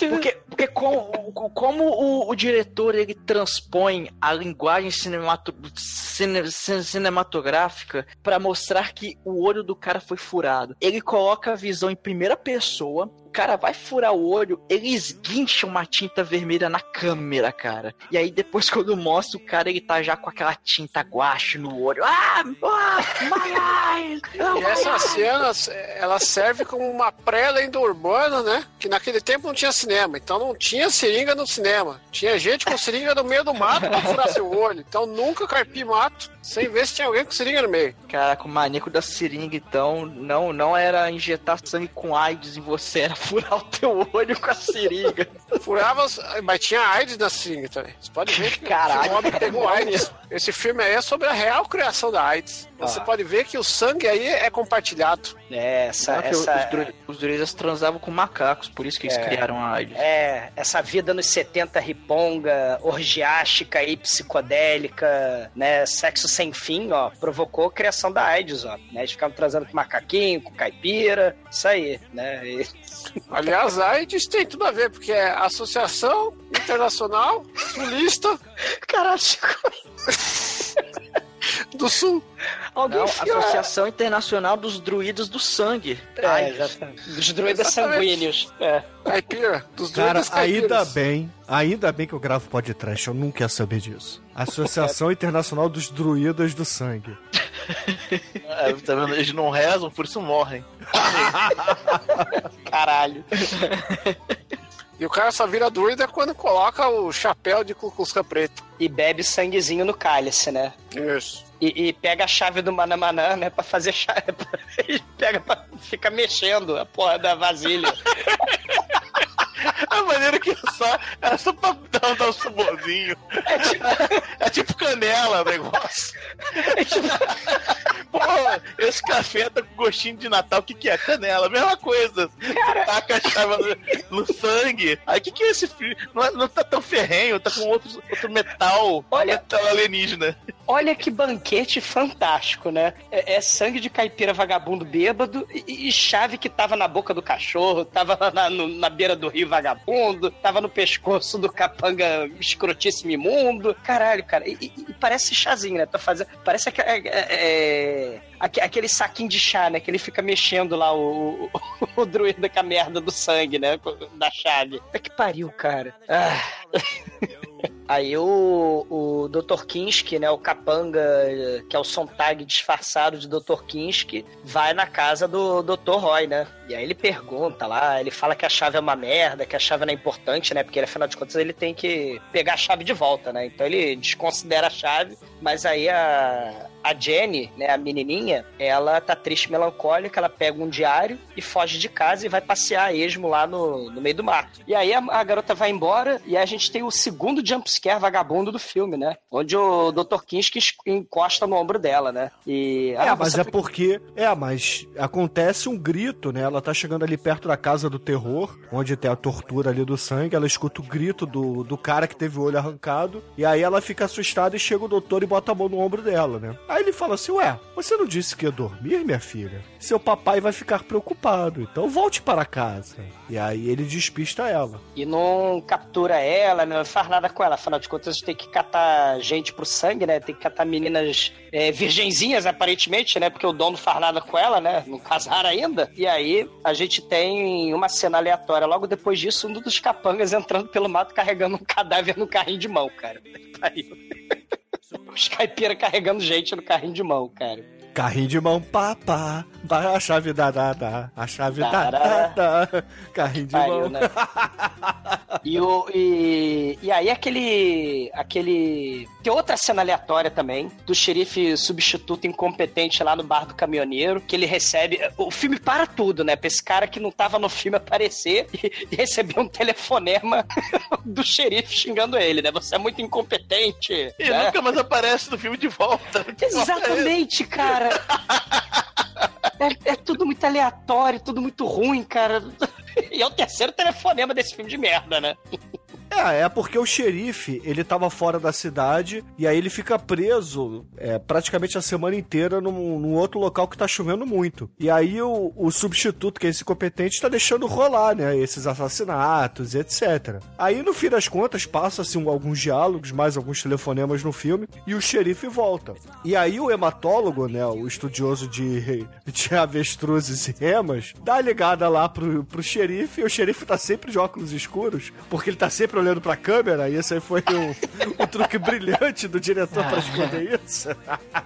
Porque, porque como, como o, o diretor ele transpõe a linguagem cinemato, cine- cine- cinematográfica pra mostrar que o olho do cara foi furado. Ele coloca a visão em primeira pessoa. O cara vai furar o olho, ele esguincha uma tinta vermelha na câmera, cara. E aí depois quando mostra o cara, ele tá já com aquela tinta guache no olho. Ah, ah my eyes! Oh, E essa cena, ela serve como uma pré-lenda urbana, né? Que naquele tempo não tinha cinema, então não tinha seringa no cinema. Tinha gente com seringa no meio do mato pra furar seu olho. Então nunca carpi mato sem ver se tinha alguém com seringa no meio. Caraca, o maníaco da seringa, então, não, não era injetar sangue com AIDS em você, era furar o teu olho com a seringa. Furava, mas tinha AIDS na seringa também. Você pode ver que Caralho, o homem pegou AIDS. Esse filme aí é sobre a real criação da AIDS. Você Ah. pode ver que o sangue aí é compartilhado. É, essa, Não, essa, os, dru- os druidas transavam com macacos, por isso que eles É. criaram a AIDS. É, essa vida nos 70 riponga, orgiástica e psicodélica, né, sexo sem fim, ó, provocou a criação da AIDS, ó, né, eles ficavam transando com macaquinho, com caipira, isso aí, né, e- Aliás, a AIDS tem tudo a ver, porque é Associação Internacional Sulista. Caralho, do Sul. alguém Não, enfiou- Associação Internacional dos Druidas do Sangue. É, já tá. Dos druidas Exatamente. sanguíneos. É. Caipira, dos Cara, druidas ainda caipiras. bem, ainda bem que eu gravo podcast, eu nunca ia saber disso. Associação Internacional dos Druidas do Sangue. É, tá vendo? Eles não rezam, por isso morrem. Caralho. E o cara só vira druida quando coloca o chapéu de Cucusca preto. E bebe sanguezinho no cálice, né? Isso. E, e pega a chave do Manamanã, né, pra fazer chave. Ele pega pra ficar mexendo a porra da vasilha. A maneira que é só. Era só pra dar, dar um suborzinho. É tipo, É tipo canela o negócio. é tipo, Pô, esse café tá com gostinho de Natal, o que, que é? Canela, mesma coisa. Taca a chave no, no sangue. Aí o que, que é esse frio? Não, é- não tá tão ferrenho, tá com outro, outro metal. Olha- metal alienígena. olha que banquete fantástico, né? É, é sangue de caipira vagabundo bêbado e, e chave que tava na boca do cachorro, tava na, no- na beira do rio vagabundo, tava no pescoço do capanga escrotíssimo imundo. Caralho, cara. E, e- e parece chazinho, né? Tá fazendo, parece aque- é, é, é, aque- aquele saquinho de chá, né? Que ele fica mexendo lá o, o, o druida com a merda do sangue, né? Da chave. É que pariu, cara. Ah. Aí o, o Dr. Kinski, né, o capanga, que é o Sontag disfarçado de Dr. Kinski, vai na casa do Dr. Roy, né? E aí ele pergunta lá, ele fala que a chave é uma merda, que a chave não é importante, né? Porque afinal de contas ele tem que pegar a chave de volta, né? Então ele desconsidera a chave, mas aí a, a Jenny, né, a menininha, ela tá triste, melancólica, ela pega um diário e foge de casa e vai passear a esmo lá no, no meio do mato. E aí a, a garota vai embora e a gente tem o segundo jumpscare vagabundo do filme, né? Onde o Dr. Kinski encosta no ombro dela, né? E, É, ah, mas é porque. É, mas acontece um grito, né? Ela tá chegando ali perto da casa do terror, onde tem a tortura ali do sangue. Ela escuta o grito do, do cara que teve o olho arrancado. E aí ela fica assustada e chega o doutor e bota a mão no ombro dela, né? Aí ele fala assim: Ué, você não disse que ia dormir, minha filha? Seu papai vai ficar preocupado, então volte para casa. E aí ele despista ela. E não captura ela, não faz nada com ela. Afinal de contas, tem que catar gente pro sangue, né? Tem que catar meninas é, virgenzinhas, aparentemente, né? Porque o dono não faz nada com ela, né? Não casaram ainda. E aí a gente tem uma cena aleatória. Logo depois disso, um dos capangas entrando pelo mato carregando um cadáver no carrinho de mão, cara. Os caipira carregando gente no carrinho de mão, cara. Carrinho de mão, papá. A chave da da da. A chave da da da. Carrinho de Pariu, mão. né? E, o, e, e aí aquele. aquele. Tem outra cena aleatória também, do xerife substituto incompetente lá no bar do caminhoneiro, que ele recebe. O filme para tudo, né? Pra esse cara que não tava no filme aparecer e, e receber um telefonema do xerife xingando ele, né? Você é muito incompetente. E né? nunca mais aparece no filme de volta. Exatamente, cara. É, é tudo muito aleatório, tudo muito ruim, cara. E é o terceiro telefonema desse filme de merda, né? É, é porque o xerife, ele tava fora da cidade e aí ele fica preso é, praticamente a semana inteira num, num outro local que tá chovendo muito. E aí o, o substituto, que é esse competente, tá deixando rolar, né, esses assassinatos e etc. Aí no fim das contas passa-se um- alguns diálogos, mais alguns telefonemas no filme e o xerife volta. E aí o hematólogo, né, o estudioso de, de avestruzes e remas, dá ligada lá pro, pro xerife e o xerife tá sempre de óculos escuros, porque ele tá sempre olhando pra câmera, e esse aí foi um, um truque brilhante do diretor pra esconder isso.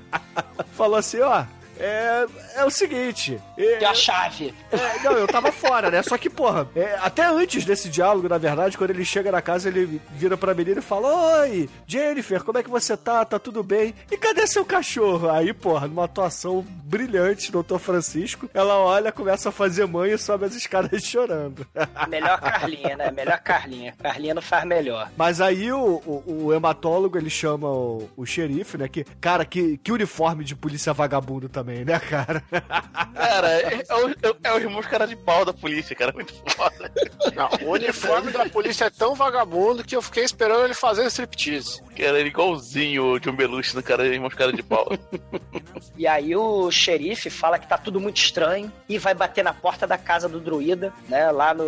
Falou assim, ó, é, é o seguinte... é- Tem a chave. é, não, eu tava fora, né? Só que, porra, é, até antes desse diálogo, na verdade, quando ele chega na casa, ele vira pra menina e fala: Oi, Jennifer, como é que você tá? Tá tudo bem? E cadê seu cachorro? Aí, porra, numa atuação brilhante, doutor Francisco, ela olha, começa a fazer mãe e sobe as escadas chorando. Melhor Carlinha, né? Melhor Carlinha. Carlinha não faz melhor. Mas aí o, o, o hematólogo, ele chama o, o xerife, né? Que, cara, que, que uniforme de polícia vagabundo também, né, cara? Cara, é, é, o, é o irmão cara de pau da polícia, cara. Muito foda. Não, o uniforme da polícia é tão vagabundo que eu fiquei esperando ele fazer striptease. Cara, ele igualzinho o John Belushi no cara, irmãos cara de pau. E aí o xerife fala que tá tudo muito estranho e vai bater na porta da casa do druida, né? Lá no.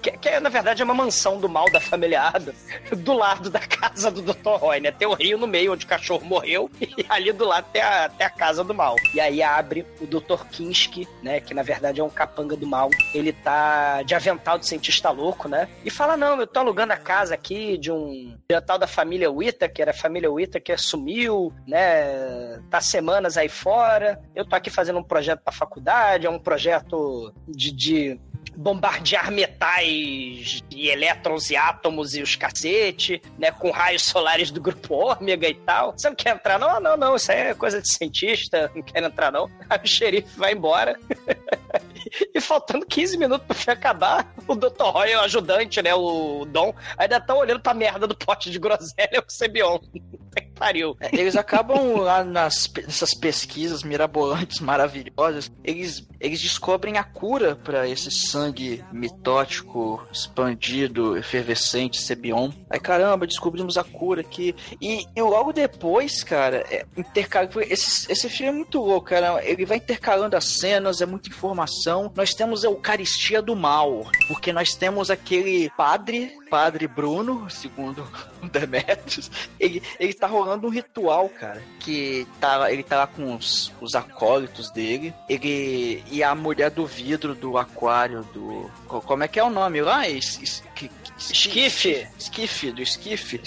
Que, que, na verdade é uma mansão do mal da família Adam, do lado da casa do Dr. Roy, né? Tem o rio no meio onde o cachorro morreu e ali do lado tem a, tem a casa do mal. E aí abre o Dr. Kinski, né? Que na verdade é um capanga do mal. Ele tá de avental de cientista louco, né? E fala: Não, eu tô alugando a casa aqui de um de tal da família Whittaker, a família Whittaker sumiu, né? Tá semanas aí fora. Eu tô aqui fazendo um projeto pra faculdade, é um projeto de, de bombardear metais e elétrons e átomos e os cacete, né? Com raios solares do grupo ômega e tal. Você não quer entrar? Não, não, não. Isso aí é coisa de cientista. Não quero entrar, não. Aí o xerife vai embora. E faltando 15 minutos pro filme acabar, o Dr. Roy, o ajudante, né? O Dom, ainda tá olhando pra merda do pote de groselha, o Sebion. Que pariu. É, Eles acabam lá nas, nessas pesquisas mirabolantes, maravilhosas, eles, eles descobrem a cura para esse sangue mitótico, expandido, efervescente, Sebion. Aí caramba, descobrimos a cura aqui. E, e logo depois, cara, é, esse, esse filme é muito louco, cara. Ele vai intercalando as cenas, é muita informação. Nós temos a Eucaristia do Mal, porque nós temos aquele padre, padre Bruno, segundo Demetrius, ele, ele tá rolando um ritual, cara. Que tá, ele tá lá com os, os acólitos dele. Ele. E a mulher do vidro do aquário do. co- Como é que é o nome lá? Es- es- Esquife. Esquife, do esquife.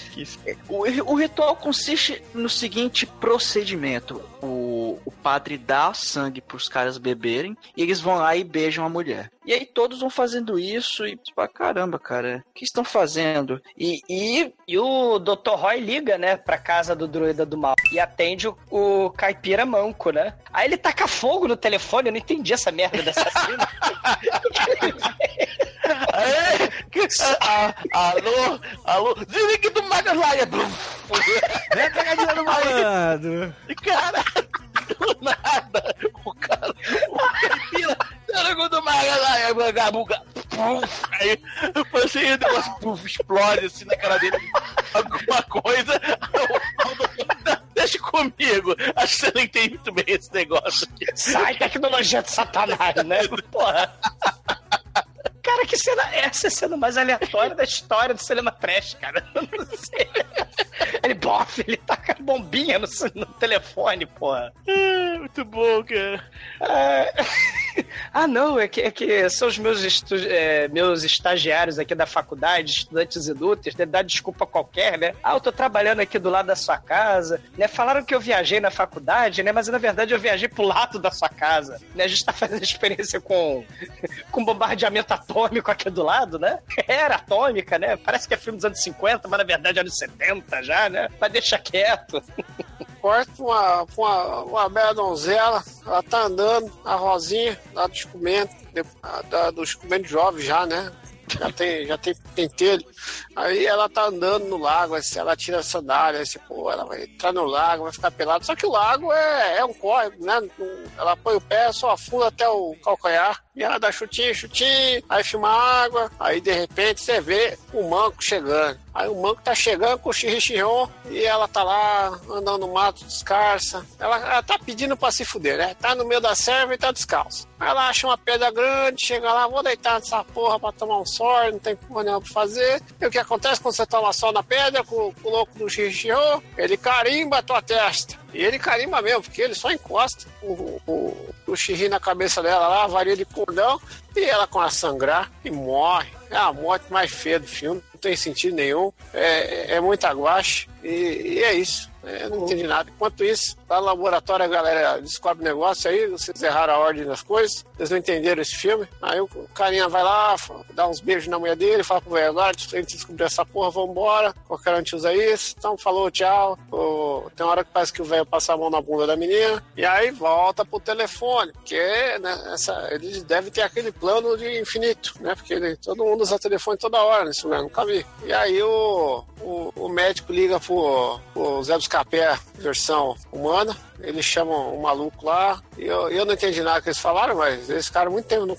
É, O, o ritual consiste no seguinte procedimento: o, o padre dá sangue pros caras beberem e eles vão lá e beijam a mulher. E aí todos vão fazendo isso e, tipo, ah, caramba, cara, o que estão fazendo? E, e, e o Dr. Roy liga, né, pra casa do druida do mal e atende o, o caipira manco, né? Aí ele taca fogo no telefone, eu não entendi essa merda dessa cena. Que- ah, alô, alô, desligue do Magas Laia. É a pegadinha do malandro. Cara, do nada, o cara, o caipira, desligue do Magas Laia, buga, buga. Puf, Aí, assim, o negócio puf, explode assim na cara dele, alguma coisa. Deixa comigo, acho que você não entende muito bem esse negócio aqui. Sai tecnologia de satanás, né? Porra. Cara, que cena é essa? É a cena mais aleatória da história do cinema trash, cara. Eu não sei. Ele, bof, ele taca bombinha no, no telefone, porra. Ah, Muito bom, cara. Ah, ah, não, é que, é que são os meus, estu- é, meus estagiários aqui da faculdade, estudantes inúteis, né? Dá desculpa qualquer, né? Ah, eu tô trabalhando aqui do lado da sua casa, né? Falaram que eu viajei na faculdade, né? Mas na verdade eu viajei pro lado da sua casa, né? A gente tá fazendo experiência com, com bombardeamento atômico aqui do lado, né? Era atômica, né? Parece que é filme dos anos 50, mas na verdade é anos 70 já, né? Mas deixa quieto. Corta uma, uma, uma bela donzela, ela tá andando, a Rosinha, lá do descomento, de- da, do descomento jovem já, né? Já tem, já tem pentelho. Aí ela tá andando no lago, assim, ela tira a sandália, assim, pô, ela vai entrar no lago, vai ficar pelada. Só que o lago é, é um córrego, né? Ela põe o pé, só afunda até o calcanhar. E ela dá chutinho, chutinho, aí filma água, aí de repente você vê o manco chegando. Aí o manco tá chegando com o xirrixion e ela tá lá andando no mato descalça. Ela, ela tá pedindo pra se fuder, né? Tá no meio da serva e tá descalça. Aí ela acha uma pedra grande, chega lá, vou deitar nessa porra pra tomar um sol, não tem porra nenhuma pra fazer. E o que acontece quando você toma sol na pedra com, com o louco do xirrixion? Ele carimba a tua testa. E ele carimba mesmo, porque ele só encosta o, o, o xirri na cabeça dela lá, a de cordão, e ela com a sangrar e morre. É a morte mais feia do filme, não tem sentido nenhum. É, é muita guache e, e é isso. É, eu não entendi nada. Enquanto isso, lá no laboratório a galera descobre negócio aí, vocês erraram a ordem das coisas, vocês não entenderam esse filme. Aí o carinha vai lá, dá uns beijos na mulher dele, fala pro velho, agora a gente descobriu essa porra, vambora. Qualquer um a gente usa isso. Então falou, tchau. Tem uma hora que parece que o velho passa a mão na bunda da menina, e aí volta pro telefone, porque né, essa, eles devem ter aquele plano de infinito, né? Porque ele- todo mundo usa telefone toda hora nesse lugar, nunca vi. E aí o, o, o médico liga pro, pro Zé dos Capé, versão humana, eles chamam o maluco lá, e eu, eu não entendi nada que eles falaram, mas eles ficaram muito tempo no,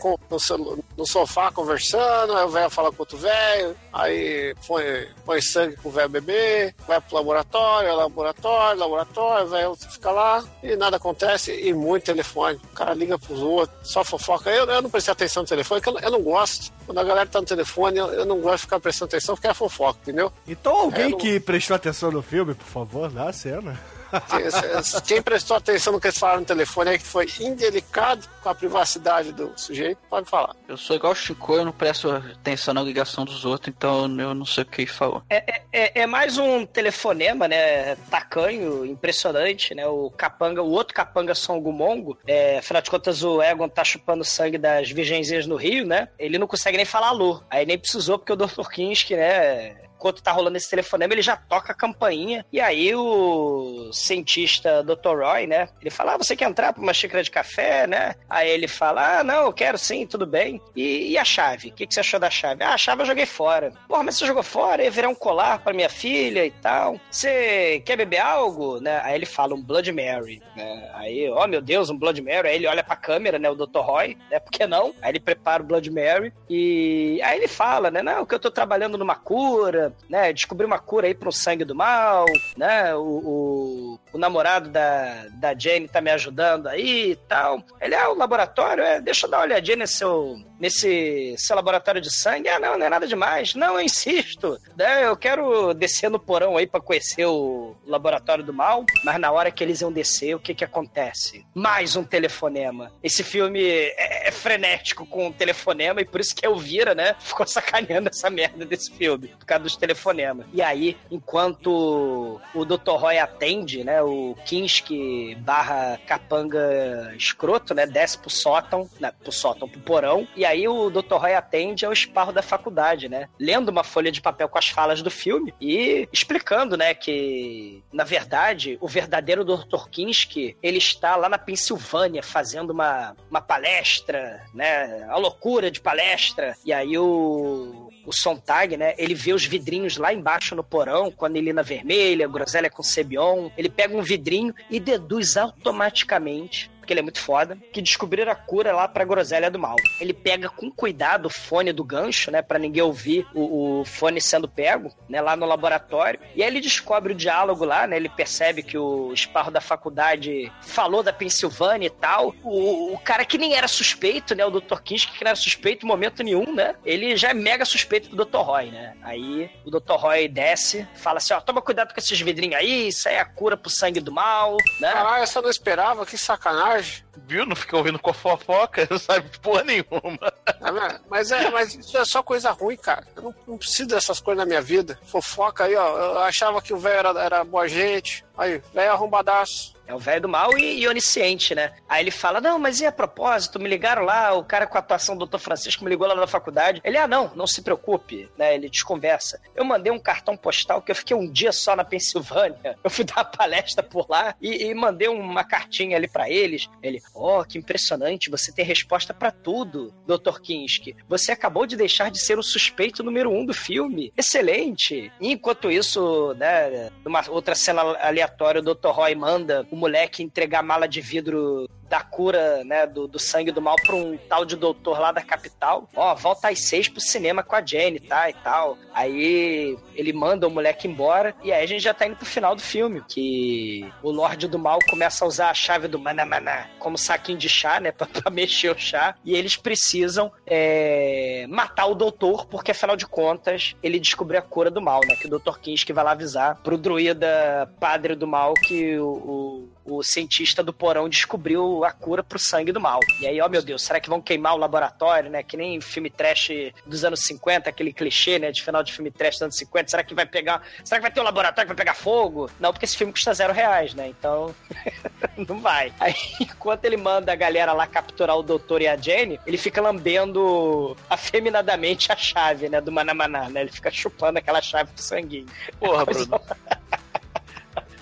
no, no sofá conversando, aí o velho fala com outro velho, aí põe, põe sangue pro velho beber, vai pro laboratório, laboratório, laboratório, o velho fica lá, e nada acontece, e muito telefone. O cara liga pros outros, só fofoca. Eu, eu não prestei atenção no telefone, eu, não- eu não gosto. Quando a galera tá no telefone, eu, eu não gosto de ficar prestando atenção, porque é fofoca, entendeu? Então alguém É, não- que prestou atenção no filme, por favor, dá a cena. Quem- Quem prestou atenção no que eles falaram no telefone é que foi indelicado com a privacidade do sujeito, pode falar. Eu sou igual o Chico, eu não presto atenção na ligação dos outros, então eu não sei o que ele falou. É, é mais um telefonema, né? Tacanho, impressionante, né? O capanga, o outro capanga Songumongo, é, afinal de contas, o Egon tá chupando sangue das virgenzinhas no Rio, né? Ele não consegue nem falar alô. Aí nem precisou, porque o Dr. Kinski, né? Enquanto tá rolando esse telefonema, ele já toca a campainha. E aí o cientista Dr. Roy, né? Ele fala: ah, você quer entrar pra uma xícara de café, né? Aí ele fala: ah, não, eu quero sim, tudo bem. E, e a chave? O que, que você achou da chave? Ah, a chave eu joguei fora. Porra, mas você jogou fora? Ia virar um colar pra minha filha e tal. Você quer beber algo? Né? Aí ele fala: um Blood Mary. Né? Aí, ó, meu Deus, um Blood Mary. Aí ele olha pra câmera, né? O Dr. Roy, né? Por que não? Aí ele prepara o Blood Mary. E aí ele fala, né? Não, que eu tô trabalhando numa cura, né? Descobri uma cura aí pro sangue do mal, né? O, o, o namorado da, da Jane tá me ajudando aí e tal. Ele, ah, o laboratório, é, deixa eu dar uma olhadinha nesse seu, nesse seu laboratório de sangue. Ah, não, não é nada demais. Não, eu insisto. Né? Eu quero descer no porão aí pra conhecer o laboratório do mal, mas na hora que eles iam descer, o que que acontece? Mais um telefonema. Esse filme é, é frenético com o telefonema e por isso que eu vira, né? Ficou sacaneando essa merda desse filme, por causa dos telefonemas. E aí, enquanto o Dr. Roy atende, né, O Kinski barra capanga escroto, né? Desce pro sótão, né, pro sótão, pro porão. E aí o Dr. Roy atende ao esparro da faculdade, né? Lendo uma folha de papel com as falas do filme e explicando, né, que na verdade o verdadeiro Dr. Kinski ele está lá na Pensilvânia fazendo uma, uma palestra, né? A loucura de palestra. E aí o o Sontag, né? Ele vê os vidrinhos lá embaixo no porão, com a anilina vermelha, groselha com Sebion. Ele pega um vidrinho e deduz automaticamente porque ele é muito foda, que descobriram a cura lá pra groselha do mal. Ele pega com cuidado o fone do gancho, né, para ninguém ouvir o, o, fone sendo pego, né, lá no laboratório. E aí ele descobre o diálogo lá, né, ele percebe que o esparro da faculdade falou da Pensilvânia e tal. O, o cara que nem era suspeito, né, o Dr. Kinski, que não era suspeito em momento nenhum, né, ele já é mega suspeito do Dr. Roy, né. Aí o Dr. Roy desce, fala assim, ó, toma cuidado com esses vidrinhos aí, isso aí é a cura pro sangue do mal, né. Caralho, eu não esperava, que sacanagem. garage Viu? Não fica ouvindo com a fofoca, não sabe porra nenhuma. Ah, mas, é, mas isso é só coisa ruim, cara. Eu não, não preciso dessas coisas na minha vida. Fofoca aí, ó. Eu achava que o velho era, era boa gente. Aí, velho arrombadaço. É o velho do mal e, e, onisciente, né? Aí ele fala: Não, mas e a propósito? Me ligaram lá, o cara com a atuação do Dr. Francisco me ligou lá na faculdade. Ele, ah, não, não se preocupe, né? Ele desconversa. Eu mandei um cartão postal que eu fiquei um dia só na Pensilvânia. Eu fui dar uma palestra por lá e, e mandei uma cartinha ali para eles. Ele, oh, que impressionante, você tem resposta para tudo, Dr. Kinski. Você acabou de deixar de ser o suspeito número um do filme. Excelente. E enquanto isso, né, numa outra cena aleatória, o Dr. Roy manda o moleque entregar mala de vidro da cura, né, do, do sangue do mal pra um tal de doutor lá da capital. Ó, volta às seis pro cinema com a Jenny, tá, e tal. Aí ele manda o moleque embora e aí a gente já tá indo pro final do filme, que o Lorde do Mal começa a usar a chave do Manamaná como saquinho de chá, né, pra, pra mexer o chá, e eles precisam é, matar o doutor, porque afinal de contas ele descobriu a cura do mal, né, que o Dr. Kinski vai lá avisar pro druida padre do mal que o, o, o cientista do porão descobriu a cura pro sangue do mal. E aí, ó meu Deus, será que vão queimar o laboratório, né? Que nem filme trash dos anos 50, aquele clichê, né? De final de filme trash dos anos 50. Será que vai pegar. Será que vai ter um laboratório que vai pegar fogo? Não, porque esse filme custa zero reais, né? Então. não vai. Aí, enquanto ele manda a galera lá capturar o doutor e a Jenny, ele fica lambendo afeminadamente a chave, né? Do Manamaná, né? Ele fica chupando aquela chave do sanguinho. Porra, Bruno.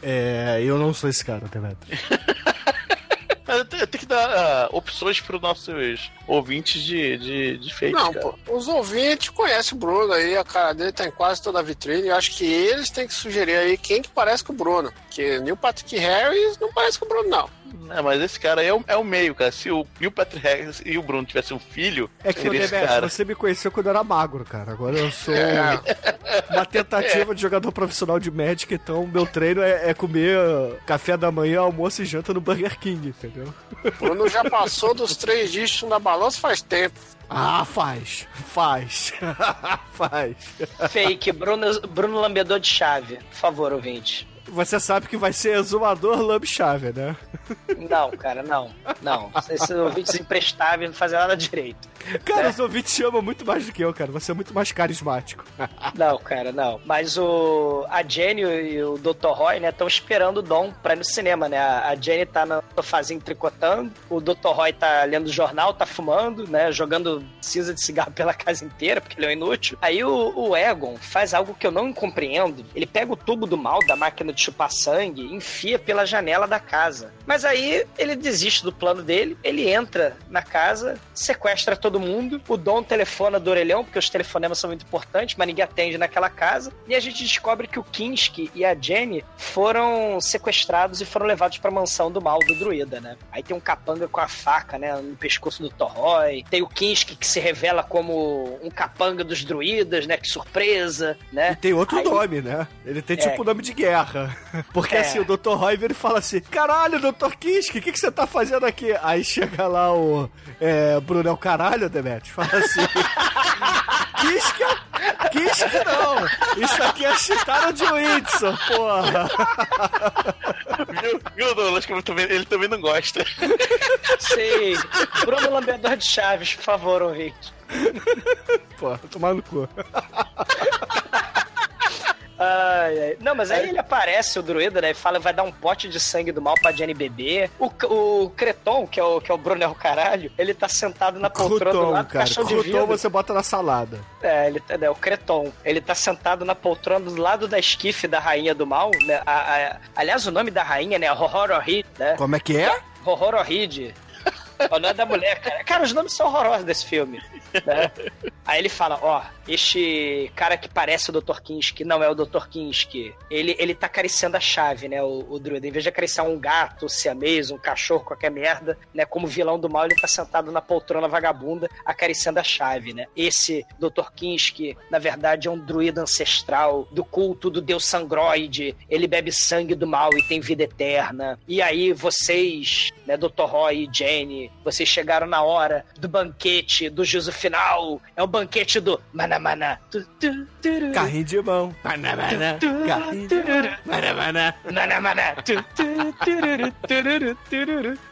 É, eu não sou esse cara, Demetrio. Eu tenho que dar uh, opções para os nossos ouvintes de, de, de fake, Não, pô, os ouvintes conhecem o Bruno aí, a cara dele tá em quase toda a vitrine. Eu acho que eles têm que sugerir aí quem que parece com o Bruno. Que Neil Patrick Harris não parece com o Bruno, não. É, mas esse cara aí é o, é o meio, cara. Se o Neil Patrick Harris e o Bruno tivessem um filho, É que, o seria esse cara. você me conheceu quando eu era magro, cara. Agora eu sou É. uma tentativa de jogador profissional de Magic, então meu treino é, é comer uh, café da manhã, almoço e janta no Burger King, entendeu? O Bruno já passou dos três dígitos na balança faz tempo. Ah, faz. Faz. faz. Fake, Bruno, Bruno Lambedor de chave. Por favor, ouvinte. Você sabe que vai ser exumador lambe chave, né? Não, cara, não. Não. Esses ouvintes imprestáveis não fazem nada direito. Cara, É. os ouvintes te amam muito mais do que eu, cara. Você é muito mais carismático. Não, cara, não. Mas o a Jenny e o Dr. Roy, né, estão esperando o Dom pra ir no cinema, né? A Jenny tá no sofazinho tricotando, o Dr. Roy tá lendo o jornal, tá fumando, né? Jogando cinza de cigarro pela casa inteira, porque ele é um inútil. Aí o, o Egon faz algo que eu não compreendo. Ele pega o tubo do mal da máquina de chupar sangue enfia pela janela da casa. Mas aí ele desiste do plano dele, ele entra na casa, sequestra todo mundo. O Dom telefona do orelhão, porque os telefonemas são muito importantes, mas ninguém atende naquela casa. E a gente descobre que o Kinski e a Jenny foram sequestrados e foram levados pra mansão do mal do druida, né? Aí tem um capanga com a faca, né, no pescoço do Torroy. Tem o Kinski que se revela como um capanga dos druidas, né? Que surpresa, né? E tem outro Aí- nome, né? Ele tem É. tipo nome de guerra. Porque É. assim, o Dr. Roy ele fala assim: Caralho, Dr. Kiske, o que, que você tá fazendo aqui? Aí chega lá o é, Bruno é caralho, Demet. Fala assim: Kiske, Kiske não. Isso aqui é Chitara de Whitson, porra. Viu, viu Douglas, que ele também não gosta. Sei. Bruno Lambedor de Chaves, por favor, ouvinte. Porra, tomar no cu. Ai, ai. Não, mas aí ele aparece, o druida, né? E fala vai dar um pote de sangue do mal pra Jenny beber. O, o Creton, que é o, que é o Brunel Caralho, ele tá sentado na poltrona do Crouton, lado do cara. caixão de Crouton vidro. você bota na salada. É, ele, é o Creton. Ele tá sentado na poltrona do lado da esquife da rainha do mal, né? A- a- aliás, o nome da rainha, né? Horrorohid, né? Como é que é? Horrorohid. O nome da mulher, cara. Cara, os nomes são horrorosos desse filme. né? Aí ele fala, ó, este cara que parece o Dr. Kinski não é o Dr. Kinski. Ele, ele tá acariciando a chave, né, o, o druida. Em vez de acariciar um gato, um siamês, um cachorro, qualquer merda, né, como vilão do mal, ele tá sentado na poltrona vagabunda acariciando a chave, né. Esse Dr. Kinski, na verdade, é um druida ancestral do culto do deus Sangroid. Ele bebe sangue do mal e tem vida eterna. E aí vocês, né, Dr. Roy e Vocês chegaram na hora do banquete, do juízo final. É o banquete do Manamana. Carrinho de mão. Manamana. Carrinho de mão. Manamana. Manamana.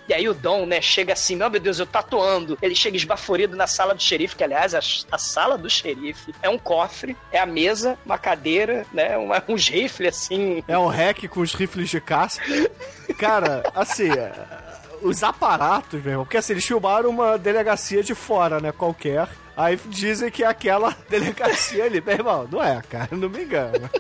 E aí o Dom, né, chega assim, meu Deus, eu tatuando. Ele chega esbaforido na sala do xerife, que aliás, a, a sala do xerife é um cofre, é a mesa, uma cadeira, né, uma, uns rifles assim. É um hack com os rifles de caça. Cara, assim, os aparatos, meu irmão, porque assim, eles filmaram uma delegacia de fora, né, qualquer. Aí dizem que é aquela delegacia ali. Meu irmão, não é, cara, não me engano.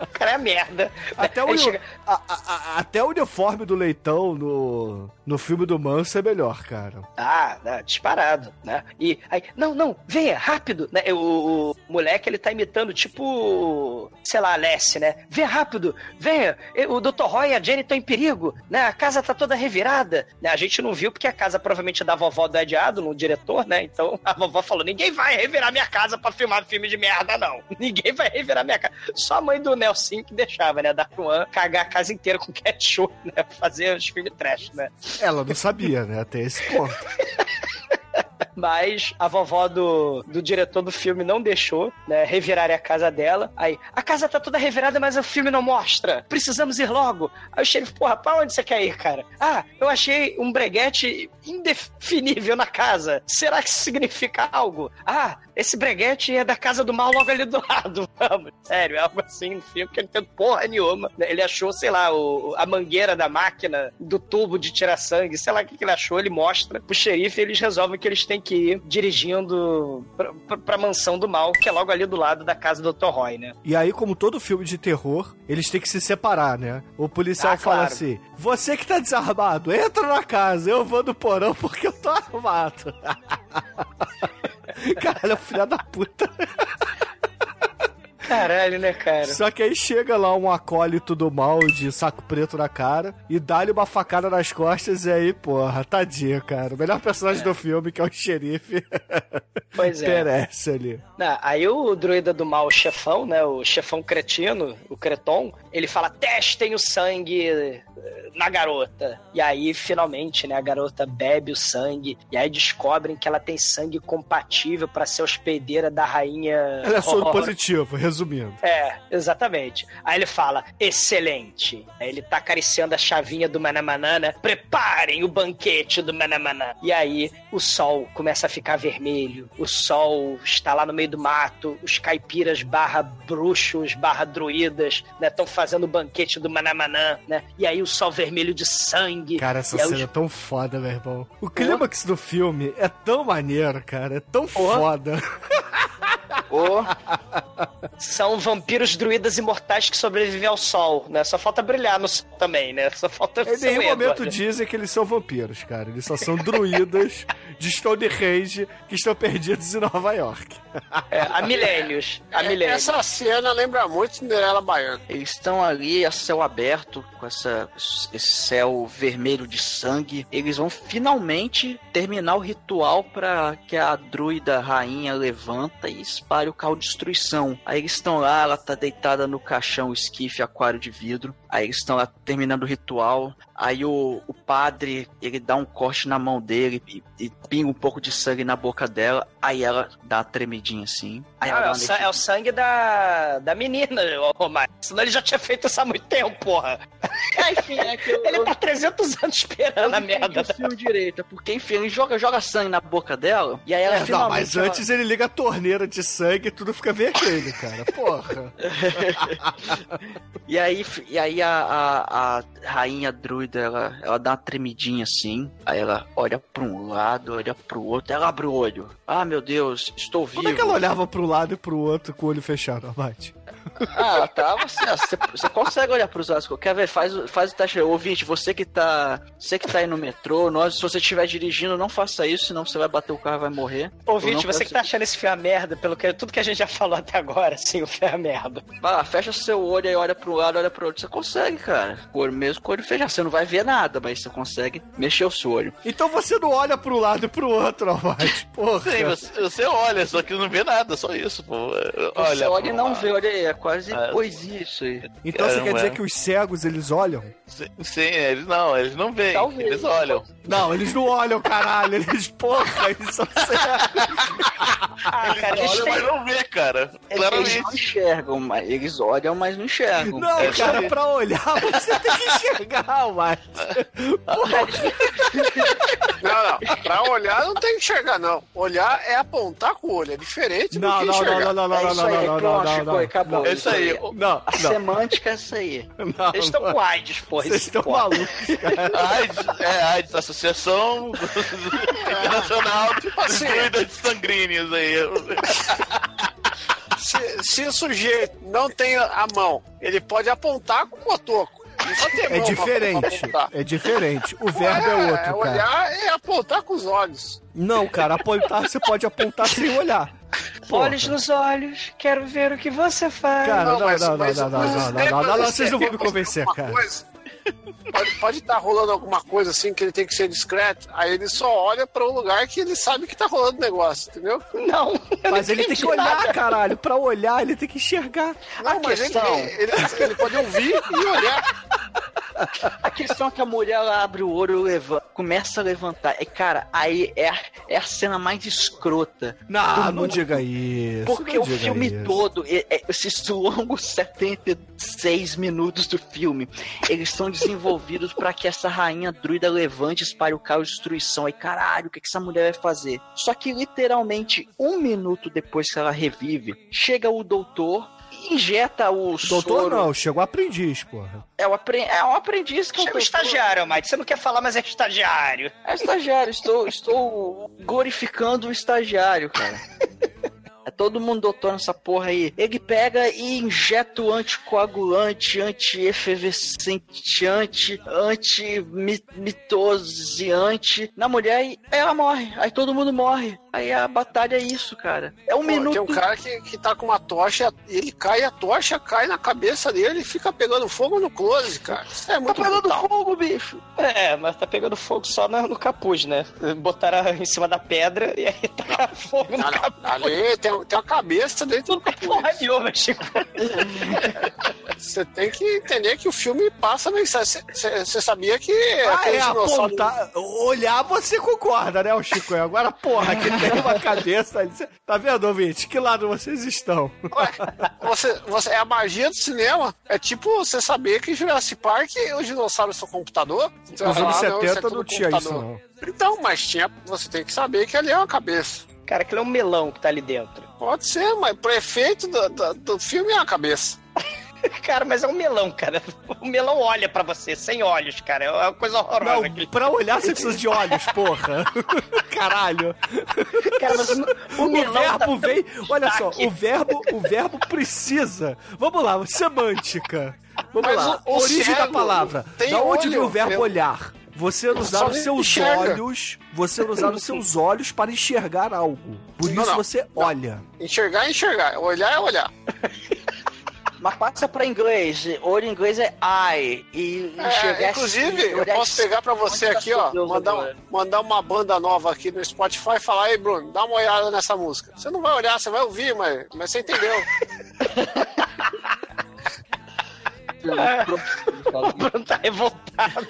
O cara é merda. Até o, chega- a- a- a- até o uniforme do leitão no, no filme do Manso é melhor, cara. Ah, né, disparado, né? E aí, não, não, venha, rápido, né? O, o moleque, ele tá imitando, tipo, sei lá, Alessi, né? Venha rápido, venha, o Dr. Roy e a Jenny estão em perigo, né? A casa tá toda revirada, né? A gente não viu porque a casa provavelmente é da vovó do Ed Adlo, no diretor, né? Então a vovó falou, ninguém vai revirar minha casa pra filmar filme de merda, não. Ninguém vai revirar minha casa. Só a mãe do Nelson que deixava, né? Da Juan cagar a casa inteira com ketchup, né? Fazer os filmes trash, né? Ela não sabia, né, até esse ponto. Mas a vovó do, do diretor do filme não deixou, né, revirarem a casa dela. Aí, a casa tá toda revirada, mas o filme não mostra. Precisamos ir logo. Aí o xerife, porra, pra onde você quer ir, cara? Ah, eu achei um breguete indefinível na casa. Será que isso significa algo? Ah, esse breguete é da casa do mal logo ali do lado. Vamos, sério, é algo assim no filme que ele tem porra nenhuma. Ele achou, sei lá, o, a mangueira da máquina, do tubo de tirar sangue, sei lá o que, que ele achou, ele mostra pro xerife e eles resolvem que eles têm que ir dirigindo pra, pra, pra mansão do mal, que é logo ali do lado da casa do Dr. Roy, né? E aí, como todo filme de terror, eles têm que se separar, né? O policial Ah, fala claro. assim: Você que tá desarmado, entra na casa, eu vou no porão porque eu tô armado. Caralho, filha da puta. Caralho, né, cara? Só que aí chega lá um acólito do mal de saco preto na cara e dá-lhe uma facada nas costas e aí, porra, tadinho, cara. O melhor personagem do filme, que é o xerife, Pois é. perece ali. Não, aí o druida do mal, o chefão, né? O chefão cretino, o Creton, ele fala: testem o sangue eh, na garota. E aí, finalmente, né? A garota bebe o sangue. E aí descobrem que ela tem sangue compatível pra ser hospedeira da rainha. Ela é soro positivo, resumindo. É, exatamente. Aí ele fala, excelente. Aí ele tá acariciando a chavinha do Manamanã, né? Preparem o banquete do Manamanã. E aí o sol começa a ficar vermelho. O sol está lá no meio do mato. Os caipiras barra bruxos, barra druidas, né? Estão fazendo o banquete do Manamanã, né? E aí o sol vermelho de sangue. Cara, essa aí os- cena é tão foda, meu irmão. O clímax do filme é tão maneiro, cara. É tão foda. São vampiros druidas imortais que sobrevivem ao sol, né? Só falta brilhar no sol também, né? Só falta Em nenhum o momento Edward. dizem que eles são vampiros, cara. Eles só são druidas de Stonehenge que estão perdidos em Nova York. É, há milênios. Há É, milênios. Essa cena lembra muito Cinderela Baiana. Eles estão ali a céu aberto, com essa, esse céu vermelho de sangue. Eles vão finalmente terminar o ritual para que a druida rainha levanta e espalhe o caos de destruição. Aí eles estão lá, ela tá deitada no caixão, esquife, aquário de vidro. Aí eles estão lá terminando o ritual. Aí o, o padre, ele dá um corte na mão dele e, e pinga um pouco de sangue na boca dela. Aí ela dá uma tremidinha assim. Aí Ah, dá é, o uma sa- é o sangue da, da menina, Romário. Senão ele já tinha feito isso há muito tempo, porra. É, enfim, é que eu, Ele eu- tá 300 anos eu esperando não a merda. filme direito, porque enfim, ele joga, joga sangue na boca dela, e aí ela É, não, finalmente... mas ela- antes ele liga a torneira de sangue e tudo fica vermelho. cara. Porra. E aí, e aí a, a, a rainha druida, ela, ela dá uma tremidinha assim, aí ela olha pra um lado, olha pro outro, ela abre o olho. Ah, meu Deus, estou vivo. Como é que ela olhava pro lado e pro outro com o olho fechado, Abate? Ah, tava assim, ó, você, você consegue olhar pros lados. Quer ver? Faz, o- faz o teste. Ouvinte, você que tá. Você que tá aí no metrô, nós, se você estiver dirigindo, não faça isso, senão você vai bater o carro e vai morrer. Ouvinte, você que tá achando esse filme a merda, pelo que tudo que a gente já falou até agora, assim, o é a merda. Vai lá, fecha seu olho e olha pro lado, olha pro outro. Você consegue, cara. O olho mesmo com o olho fechado. Você não vai ver nada, mas você consegue mexer o seu olho. Então você não olha pro lado e pro outro, Abate. Porra. Sim, você, você olha, só que não vê nada, só isso, pô. Você Olha, olha e não lado. vê, olha aí, é quase Ah, poesia isso aí. Então você quer Caramba, dizer é. que os cegos, eles olham? Sim, sim, eles não, eles não veem, Talvez. eles olham. Não, eles não olham, caralho. Eles, porra, eles são cegos. Ah, cara, Eles eles olham, mas não vê, cara. Eles não Claramente. enxergam, mas eles olham, mas não enxergam. Não, É, cara, pra olhar você tem que enxergar, mas. Não, não. Pra olhar não tem que enxergar, não. Olhar é apontar com o olho. É diferente Não, do que não, não, enxergar. não, não, É não, isso não, aí, não, não, pronto, não, Chico, não. Acabou. É isso aí. Não, A não. semântica é essa aí. não, Eles estão não. com AIDS, porra. Vocês isso estão porra. malucos, cara. AIDS, é, AIDS, Associação Internacional de assim. Druidas Sanguíneos aí. Se, se o sujeito não tem a mão, ele pode apontar com o cotoco. Ele É diferente. É diferente. O verbo é outro, cara. olhar é apontar com os olhos. Não, cara, apontar você pode apontar sem olhar. Porra. Olhos nos olhos, quero ver o que você faz. Cara, não, não, mas- não, não, mas- não, não, mas não, não, não, não, vocês não vão me convencer, cara. coisa- Pode, pode estar rolando alguma coisa assim que ele tem que ser discreto, aí ele só olha para um lugar que ele sabe que tá rolando o negócio, entendeu? Não, Mas não ele tem que olhar, nada. caralho. Pra olhar, ele tem que enxergar. Não, A mas ele, questão- ele, ele pode ouvir e olhar. A questão é que a mulher ela abre o olho, leva, começa a levantar. E, cara, aí é, a- é a cena mais escrota. Não, não mundo. diga isso. Porque o filme isso. todo, é- é- esses longos 76 minutos do filme, eles são desenvolvidos pra que essa rainha druida levante, espalhe o caos de destruição. Aí, caralho, o que, que essa mulher vai fazer? Só que literalmente um minuto depois que ela revive, chega o doutor. Injeta o Doutor soro. não, chegou aprendiz, porra. É, o apre... é um aprendiz que é um Chega o estagiário, Mike. Você não quer falar, mas é estagiário. É estagiário, estou, estou glorificando o estagiário, cara. É todo mundo doutor nessa porra aí. Ele pega e injeta o anticoagulante, anti-efervescente, anti, anti-mitosiante na mulher e ela morre. Aí todo mundo morre. Aí a batalha é isso, cara. É um Pô, minuto. Tem um cara que, que tá com uma tocha, e ele cai, a tocha cai na cabeça dele e fica pegando fogo no close, cara. Isso é Tá muito pegando brutal. fogo, bicho. É, mas tá pegando fogo só no, no capuz, né? Botaram em cima da pedra e aí tá fogo no Não, não. capuz. Ali tem, tem uma cabeça dentro do Porra capuz. nenhuma, Chico. Você tem que entender que o filme passa mensagem. Você sabia que Ah, aquele é dinossauro- apontar. Olhar você concorda, né, o Chico? Agora, porra, que tem uma cabeça ali. Cê- Tá vendo, ouvinte? Que lado vocês estão? Ué, você, você, é a magia do cinema. É tipo você saber que Jurassic Park os dinossauros são computador. Vai Nos anos falar, "Ah, não, isso é 70 não tinha isso, computador." não. Então, mas tinha. Você tem que saber que ali é uma cabeça. Cara, aquilo é um melão que tá ali dentro. Pode ser, mas pro efeito do, do, do filme é uma cabeça. Cara, mas é um melão, cara. O melão olha pra você, sem olhos, cara. É uma coisa horrorosa. Não, aquele- pra olhar você precisa de olhos, porra. Caralho. Cara, mas o, o O melão verbo tá vem. Olha só, o verbo, o verbo precisa. Vamos lá, semântica. Vamos Mas lá. o- o Origem da palavra. tem Da onde olho, vem o verbo eu- olhar? Você usar os seus enxerga. olhos. Você usar os seus olhos para enxergar algo. Por Não, isso não. você olha. Enxergar é enxergar. Olhar é olhar. Mas passa pra inglês. Olho em inglês é eye. E enxergar É, inclusive, é eu posso pegar pra você tá aqui, ó, mandar, agora? mandar uma banda nova aqui no Spotify e falar, ei, Bruno, dá uma olhada nessa música. Você não vai olhar, você vai ouvir, mas, mas você entendeu. O Bruno tá revoltado.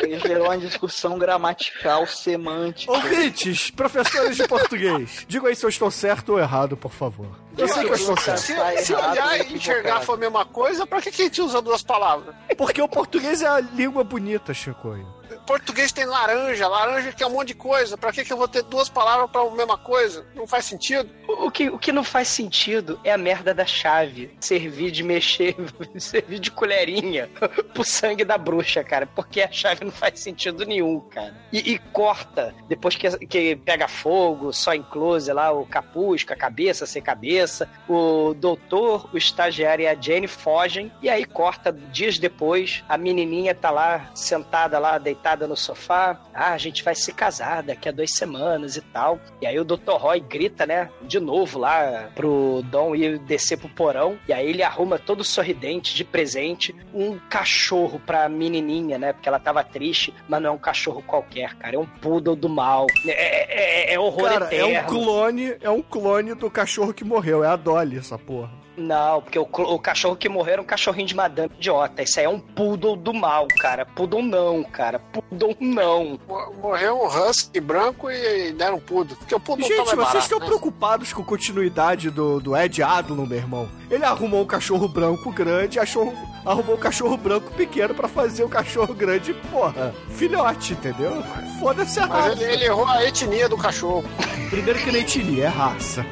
Ele gerou uma discussão gramatical, semântica. Ouvintes, professores de português, digam aí se eu estou certo ou errado, por favor. Eu sei que eu estou certo. Se, se errado, olhar e enxergar for a mesma coisa, pra que, que a gente usa duas palavras? Porque o português é a língua bonita, Chicoio. Português tem laranja, laranja que é um monte de coisa. Pra que, que eu vou ter duas palavras pra mesma coisa? Não faz sentido. O que, o que não faz sentido é a merda da chave. Servir de mexer, servir de colherinha pro sangue da bruxa, cara. Porque a chave não faz sentido nenhum, cara. E, e corta, depois que, que pega fogo, só em close lá, o capuz com a cabeça, sem cabeça. O doutor, o estagiário e a Jane fogem. E aí corta dias depois, a menininha tá lá, sentada lá, deitada no sofá. Ah, a gente vai se casar daqui a duas semanas e tal. E aí o Dr. Roy grita, né, de novo lá pro Dom ir descer pro porão. E aí ele arruma todo sorridente de presente um cachorro pra menininha, né, porque ela tava triste, mas não é um cachorro qualquer, cara. É um poodle do mal. É, é, é horror Cara, eterno. é um clone, é um clone do cachorro que morreu. É a Dolly, essa porra. Não, porque o, o cachorro que morreu era um cachorrinho de madame idiota. Isso aí é um poodle do mal, cara. Poodle não, cara. Poodle não. Mo- Morreu um husky branco e deram um pudo. Porque o não Gente, vocês barato, estão né? preocupados com a continuidade do, do Ed Adlon, meu irmão? Ele arrumou um cachorro branco grande, achou, arrumou um cachorro branco pequeno pra fazer o cachorro grande, porra, filhote, entendeu? Foda-se a Mas raça. ele, ele errou a etnia do cachorro. Primeiro que nem etnia, é raça.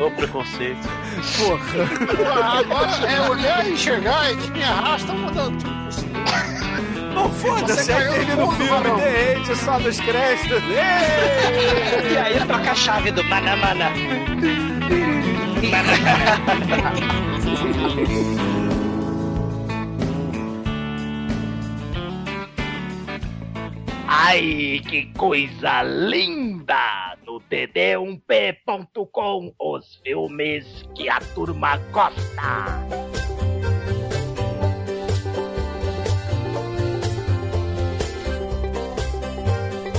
O preconceito. Porra. Agora é olhar e enxergar e tinha raça, tá mudando tudo. Não, foda-se, Você aí caiu termina no o filme. The End, só nos créditos. E aí toca a chave do Manamana. Ai, que coisa linda! No td1p.com, os filmes que a turma gosta.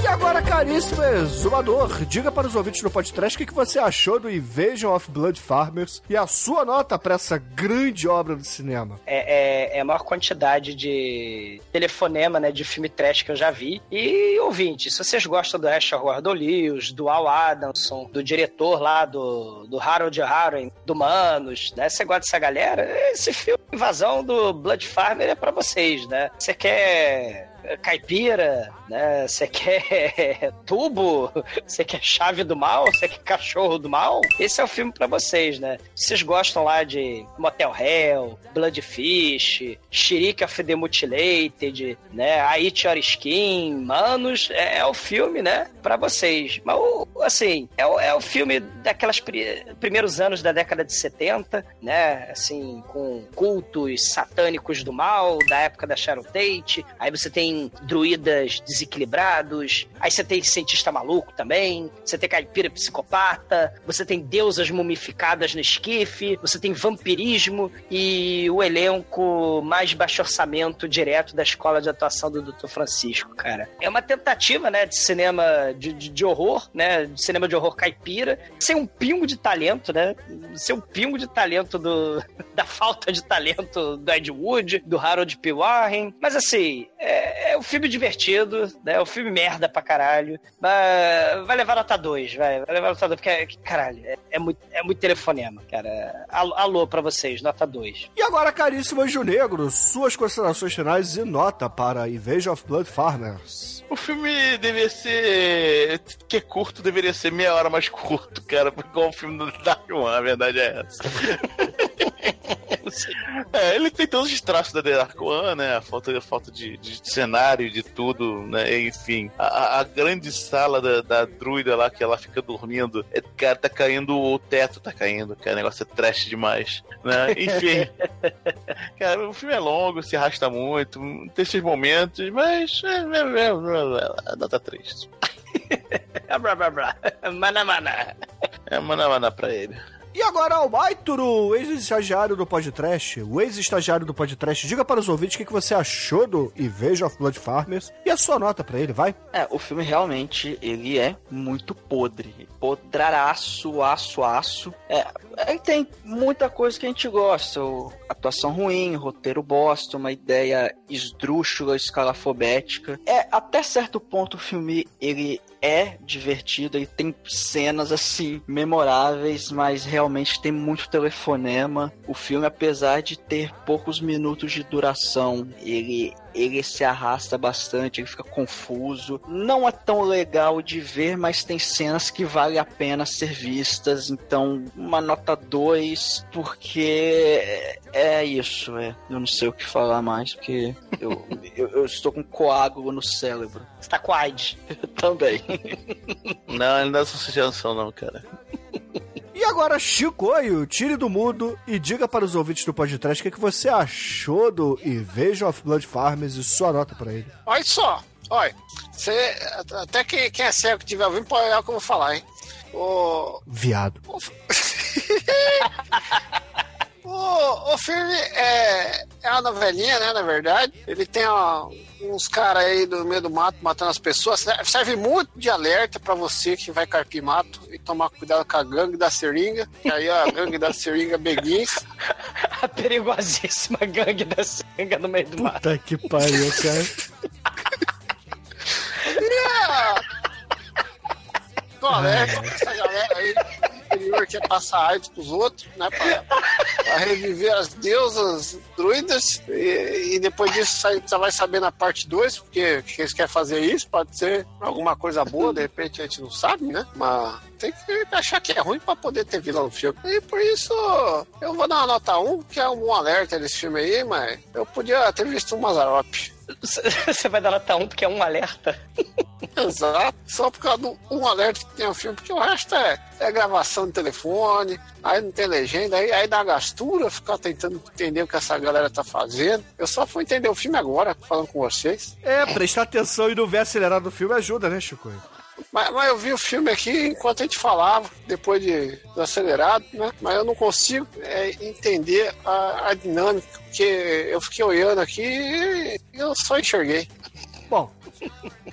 Agora, caríssimo exumador, diga para os ouvintes do podcast o que que você achou do Invasion of Blood Farmers e a sua nota para essa grande obra do cinema. É, é, é a maior quantidade de telefonema, né, de filme trash que eu já vi. E, ouvinte, se vocês gostam do Asher Gordon do Al Adamson, do diretor lá do, do Harold Harren, do Manos, né, você gosta dessa galera, esse filme Invasão do Blood Farmer é pra vocês, né? Você quer caipira, né? Você quer tubo? Você quer chave do mal? Você quer cachorro do mal? Esse é o filme pra vocês, né? Vocês gostam lá de Motel Hell, Bloodfish, Shirika of the Mutilated, né? Your Skin, Manos, é, é o filme, né? Pra vocês. Mas, assim, é o, é o filme daquelas pri- primeiros anos da década de 70, né? Assim, com cultos satânicos do mal, da época da Sharon Tate. Aí você tem druidas desequilibrados. Aí você tem cientista maluco também. Você tem caipira psicopata. Você tem deusas mumificadas no esquife. Você tem vampirismo. E o elenco mais baixo orçamento direto da escola de atuação do Dr. Francisco, cara. É uma tentativa, né, de cinema de, de, de horror, né? De cinema de horror caipira. Sem um pingo de talento, né? Sem um pingo de talento do, da falta de talento do Ed Wood, do Harold P. Warren. Mas assim, é, é um filme divertido, né? É um filme merda pra caralho. Mas vai levar nota 2, vai. Vai levar nota 2, porque, é- caralho, é, é muito, é muito telefonema, cara. Alô, alô pra vocês, nota 2. E agora, caríssimo Anjo Negro, suas considerações finais e nota para Invasion of Blood Farmers. O filme deveria ser. que é curto, deveria ser meia hora mais curto, cara. Igual o filme do Dark One, a verdade é essa. É, ele tem todos os traços da The Dark One, né? A falta, a falta de, de cenário, de tudo, né? Enfim, a, a- grande sala da, da druida lá que ela fica dormindo, é, cara, tá caindo, o teto tá caindo, cara. O negócio é trash demais, né? Enfim. cara, o filme é longo, se arrasta muito, tem esses momentos, mas. É, é, é, é, nota 3. Blá, blá, blá. Mana, mana. É mana mana pra ele. E agora, o ex-estagiário do podcast, o ex-estagiário do podcast, diga para os ouvintes o que que você achou do Invasion of Blood Farmers e a sua nota pra ele, vai? É, o filme realmente, ele é muito podre. Podraraço, aço, aço. É, ele tem muita coisa que a gente gosta. atuação ruim, roteiro bosta, uma ideia esdrúxula, escalafobética. É, até certo ponto o filme, ele é divertido, ele tem cenas, assim, memoráveis, mas realmente tem muito telefonema. O filme, apesar de ter poucos minutos de duração, ele ele se arrasta bastante, ele fica confuso. Não é tão legal de ver, mas tem cenas que vale a pena ser vistas. Então, uma nota 2, porque é isso, é. Eu não sei o que falar mais, porque eu, eu, eu estou com coágulo no cérebro. Você tá com AIDS. Também. Não, não dá essa sensação não, cara. E agora, Chicoio, tire do mudo e diga para os ouvintes do podcast o que, que você achou do Invasion of Blood Farmers e sua nota para ele. Olha só, olha, você, até quem, quem é cego que tiver ouvindo pode olhar o que eu vou falar, hein? O, Viado. o, o filme é, é uma novelinha, né, na verdade. Ele tem ó, uns caras aí do meio do mato matando as pessoas. Serve muito de alerta pra você que vai carpir mato e tomar cuidado com a gangue da seringa. Que aí ó, a gangue da seringa Beguins. A perigosíssima gangue da seringa no meio do mato. Puta que pariu, cara. alerta pra essa galera aí do interior que é passar AIDS pros outros, né? Pra, pra reviver as deusas druidas. E, e depois disso sai- você vai saber na parte 2, porque que eles querem fazer isso. Pode ser alguma coisa boa, de repente a gente não sabe, né? Mas tem que achar que é ruim pra poder ter vilão no filme. E por isso eu vou dar uma nota 1, que é um alerta desse filme aí, mas eu podia ter visto um Mazarop. Você vai dar nota 1 porque é um alerta. Exato. Só por causa do um alerta que tem o filme, porque o resto é, é gravação de telefone, aí não tem legenda, aí, aí dá gastura ficar tentando entender o que essa galera tá fazendo. Eu só fui entender o filme agora, falando com vocês. É, prestar atenção e não ver acelerado no filme ajuda, né, Chicoio? Mas, mas eu vi o filme aqui enquanto a gente falava, depois de do acelerado, né? Mas eu não consigo é, entender a, a dinâmica, porque eu fiquei olhando aqui e eu só enxerguei. Bom.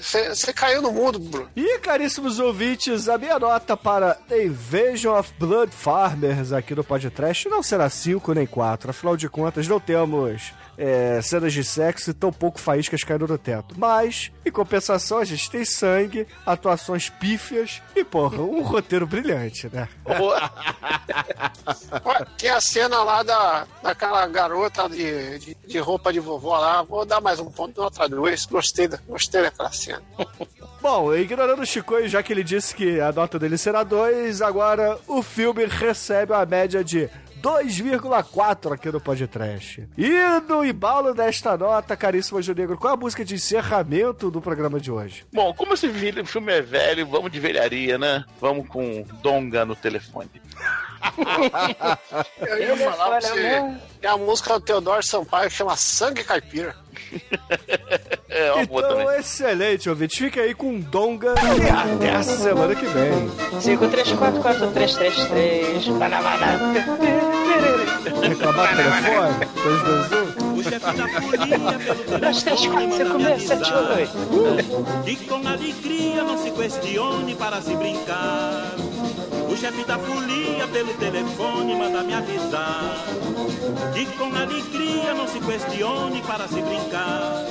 Você caiu no mundo, Bruno. E, caríssimos ouvintes, a minha nota para Invasion of Blood Farmers aqui no podcast não será 5 nem 4. Afinal de contas, não temos é, cenas de sexo e tão pouco faíscas caindo no teto. Mas, em compensação, a gente tem sangue, atuações pífias e, porra, um roteiro brilhante, né? Tem a cena lá da, daquela garota de, de, de roupa de vovó lá. Vou dar mais um ponto, nota dois. Gostei, da, gostei daquela cena. Bom, ignorando o Chicoio, já que ele disse que a nota dele será 2, agora o filme recebe uma média de 2,4 aqui no podcast. E no embalo desta nota, caríssimo Anjo Negro, qual é a música de encerramento do programa de hoje? Bom, como esse filme é velho, vamos de velharia, né? Vamos com Donga no telefone. Eu ia falar pra você. Tem a música do Teodoro Sampaio que chama Sangue Caipira. É, uma boa também. Então, excelente, ouvinte. Fica aí com Donga e até a semana que vem. 53443333. Banabana. Reclamar telefone? 221? O chefe da folia pelo 2, 3, 4, 5, 6, 7, 8. E com alegria não se questione para se brincar. O chefe da folia pelo telefone manda me avisar. E com alegria não se questione para se brincar.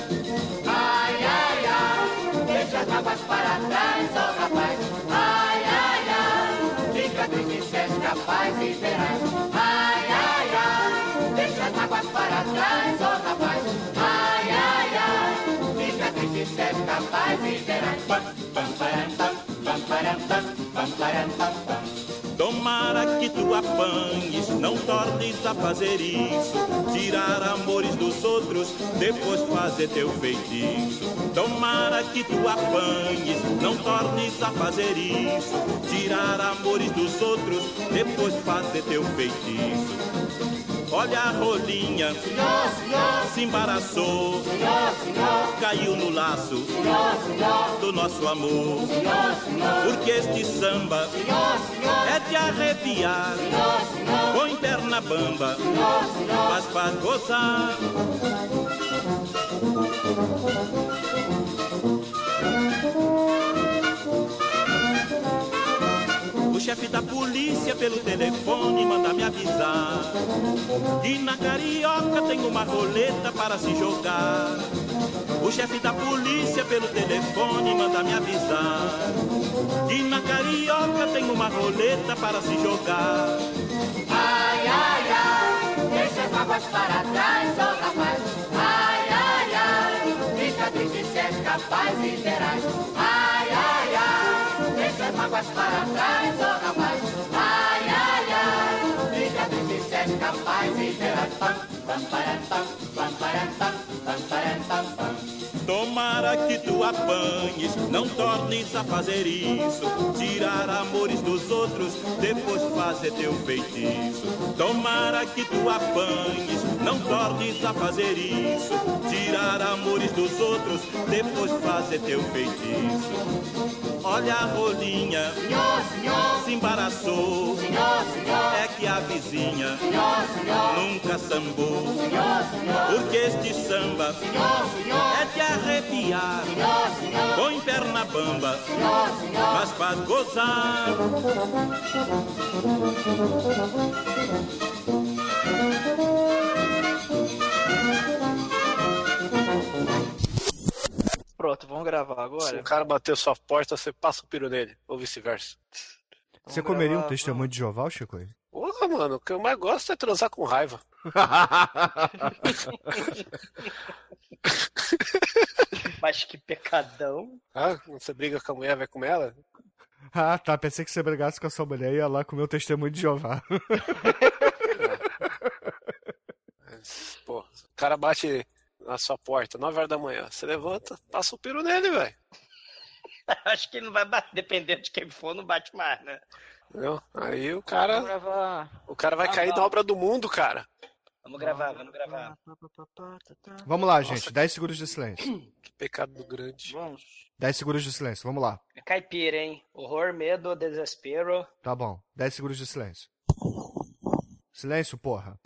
Ai, ai, ai, deixa as mágoas para trás, ó rapaz. Ai, ai, ai, fica triste se capaz e verás. Ai, ai, ai, deixa as mágoas para trás, ó rapaz. Ai, ai, ai, fica triste se capaz e verás. Tomara que tu apanhes, não tornes a fazer isso. Tirar amores dos outros, depois fazer teu feitiço. Tomara que tu apanhes, não tornes a fazer isso. Tirar amores dos outros, depois fazer teu feitiço. Olha a rolinha, se embaraçou, caiu no laço do nosso amor. Porque este samba é de arrepiar. Põe perna bamba, mas faz gozar. Chefe da polícia pelo telefone manda me avisar que na carioca tem uma roleta para se jogar. O chefe da polícia pelo telefone manda me avisar que na carioca tem uma roleta para se jogar. Ai, ai, ai, deixa as mágoas para trás, oh rapaz. Ai, ai, ai, fica triste se capaz e verás. Ai, mágoas para trás, oh rapaz. Ai, ai, ai, fica triste se és capaz e verás. Pam, pam, param, pam, pam, param, pam, pam, param, pam, pam. Tomara que tu apanhes, não tornes a fazer isso. Tirar amores dos outros, depois fazer teu feitiço. Tomara que tu apanhes, não tornes a fazer isso. Tirar amores dos outros, depois fazer teu feitiço. Olha a rolinha, Senhor, senhor, se embaraçou. senhor, senhor, É que a vizinha senhor, senhor, nunca sambou. senhor, senhor, Porque este samba senhor, senhor, é de arrepiar. Põe perna bamba, mas faz gozar. Pronto, vamos gravar Se agora? o cara bater sua porta, você passa o piro nele, ou vice-versa. Você Vamos comeria um testemunho de Jeová, Chico? Porra, mano, o que eu mais gosto é transar com raiva. Mas que pecadão. Ah, você briga com a mulher, vai comer ela? ah, tá. Pensei que você brigasse com a sua mulher e ia lá comer o testemunho de Jeová. Pô, o cara bate na sua porta, 9 horas da manhã. Você levanta, passa o piro nele, velho. Acho que ele não vai bater, dependendo de quem for, não bate mais, né? Entendeu? Aí o cara, o cara vai cair na obra do mundo, cara. Vamos gravar, vamos gravar. Vamos lá, gente. 10 segundos de silêncio. Que pecado do grande. Vamos. 10 segundos de silêncio. Vamos lá. É caipira, hein? Horror, medo, desespero. Tá bom. 10 segundos de silêncio. Silêncio, porra.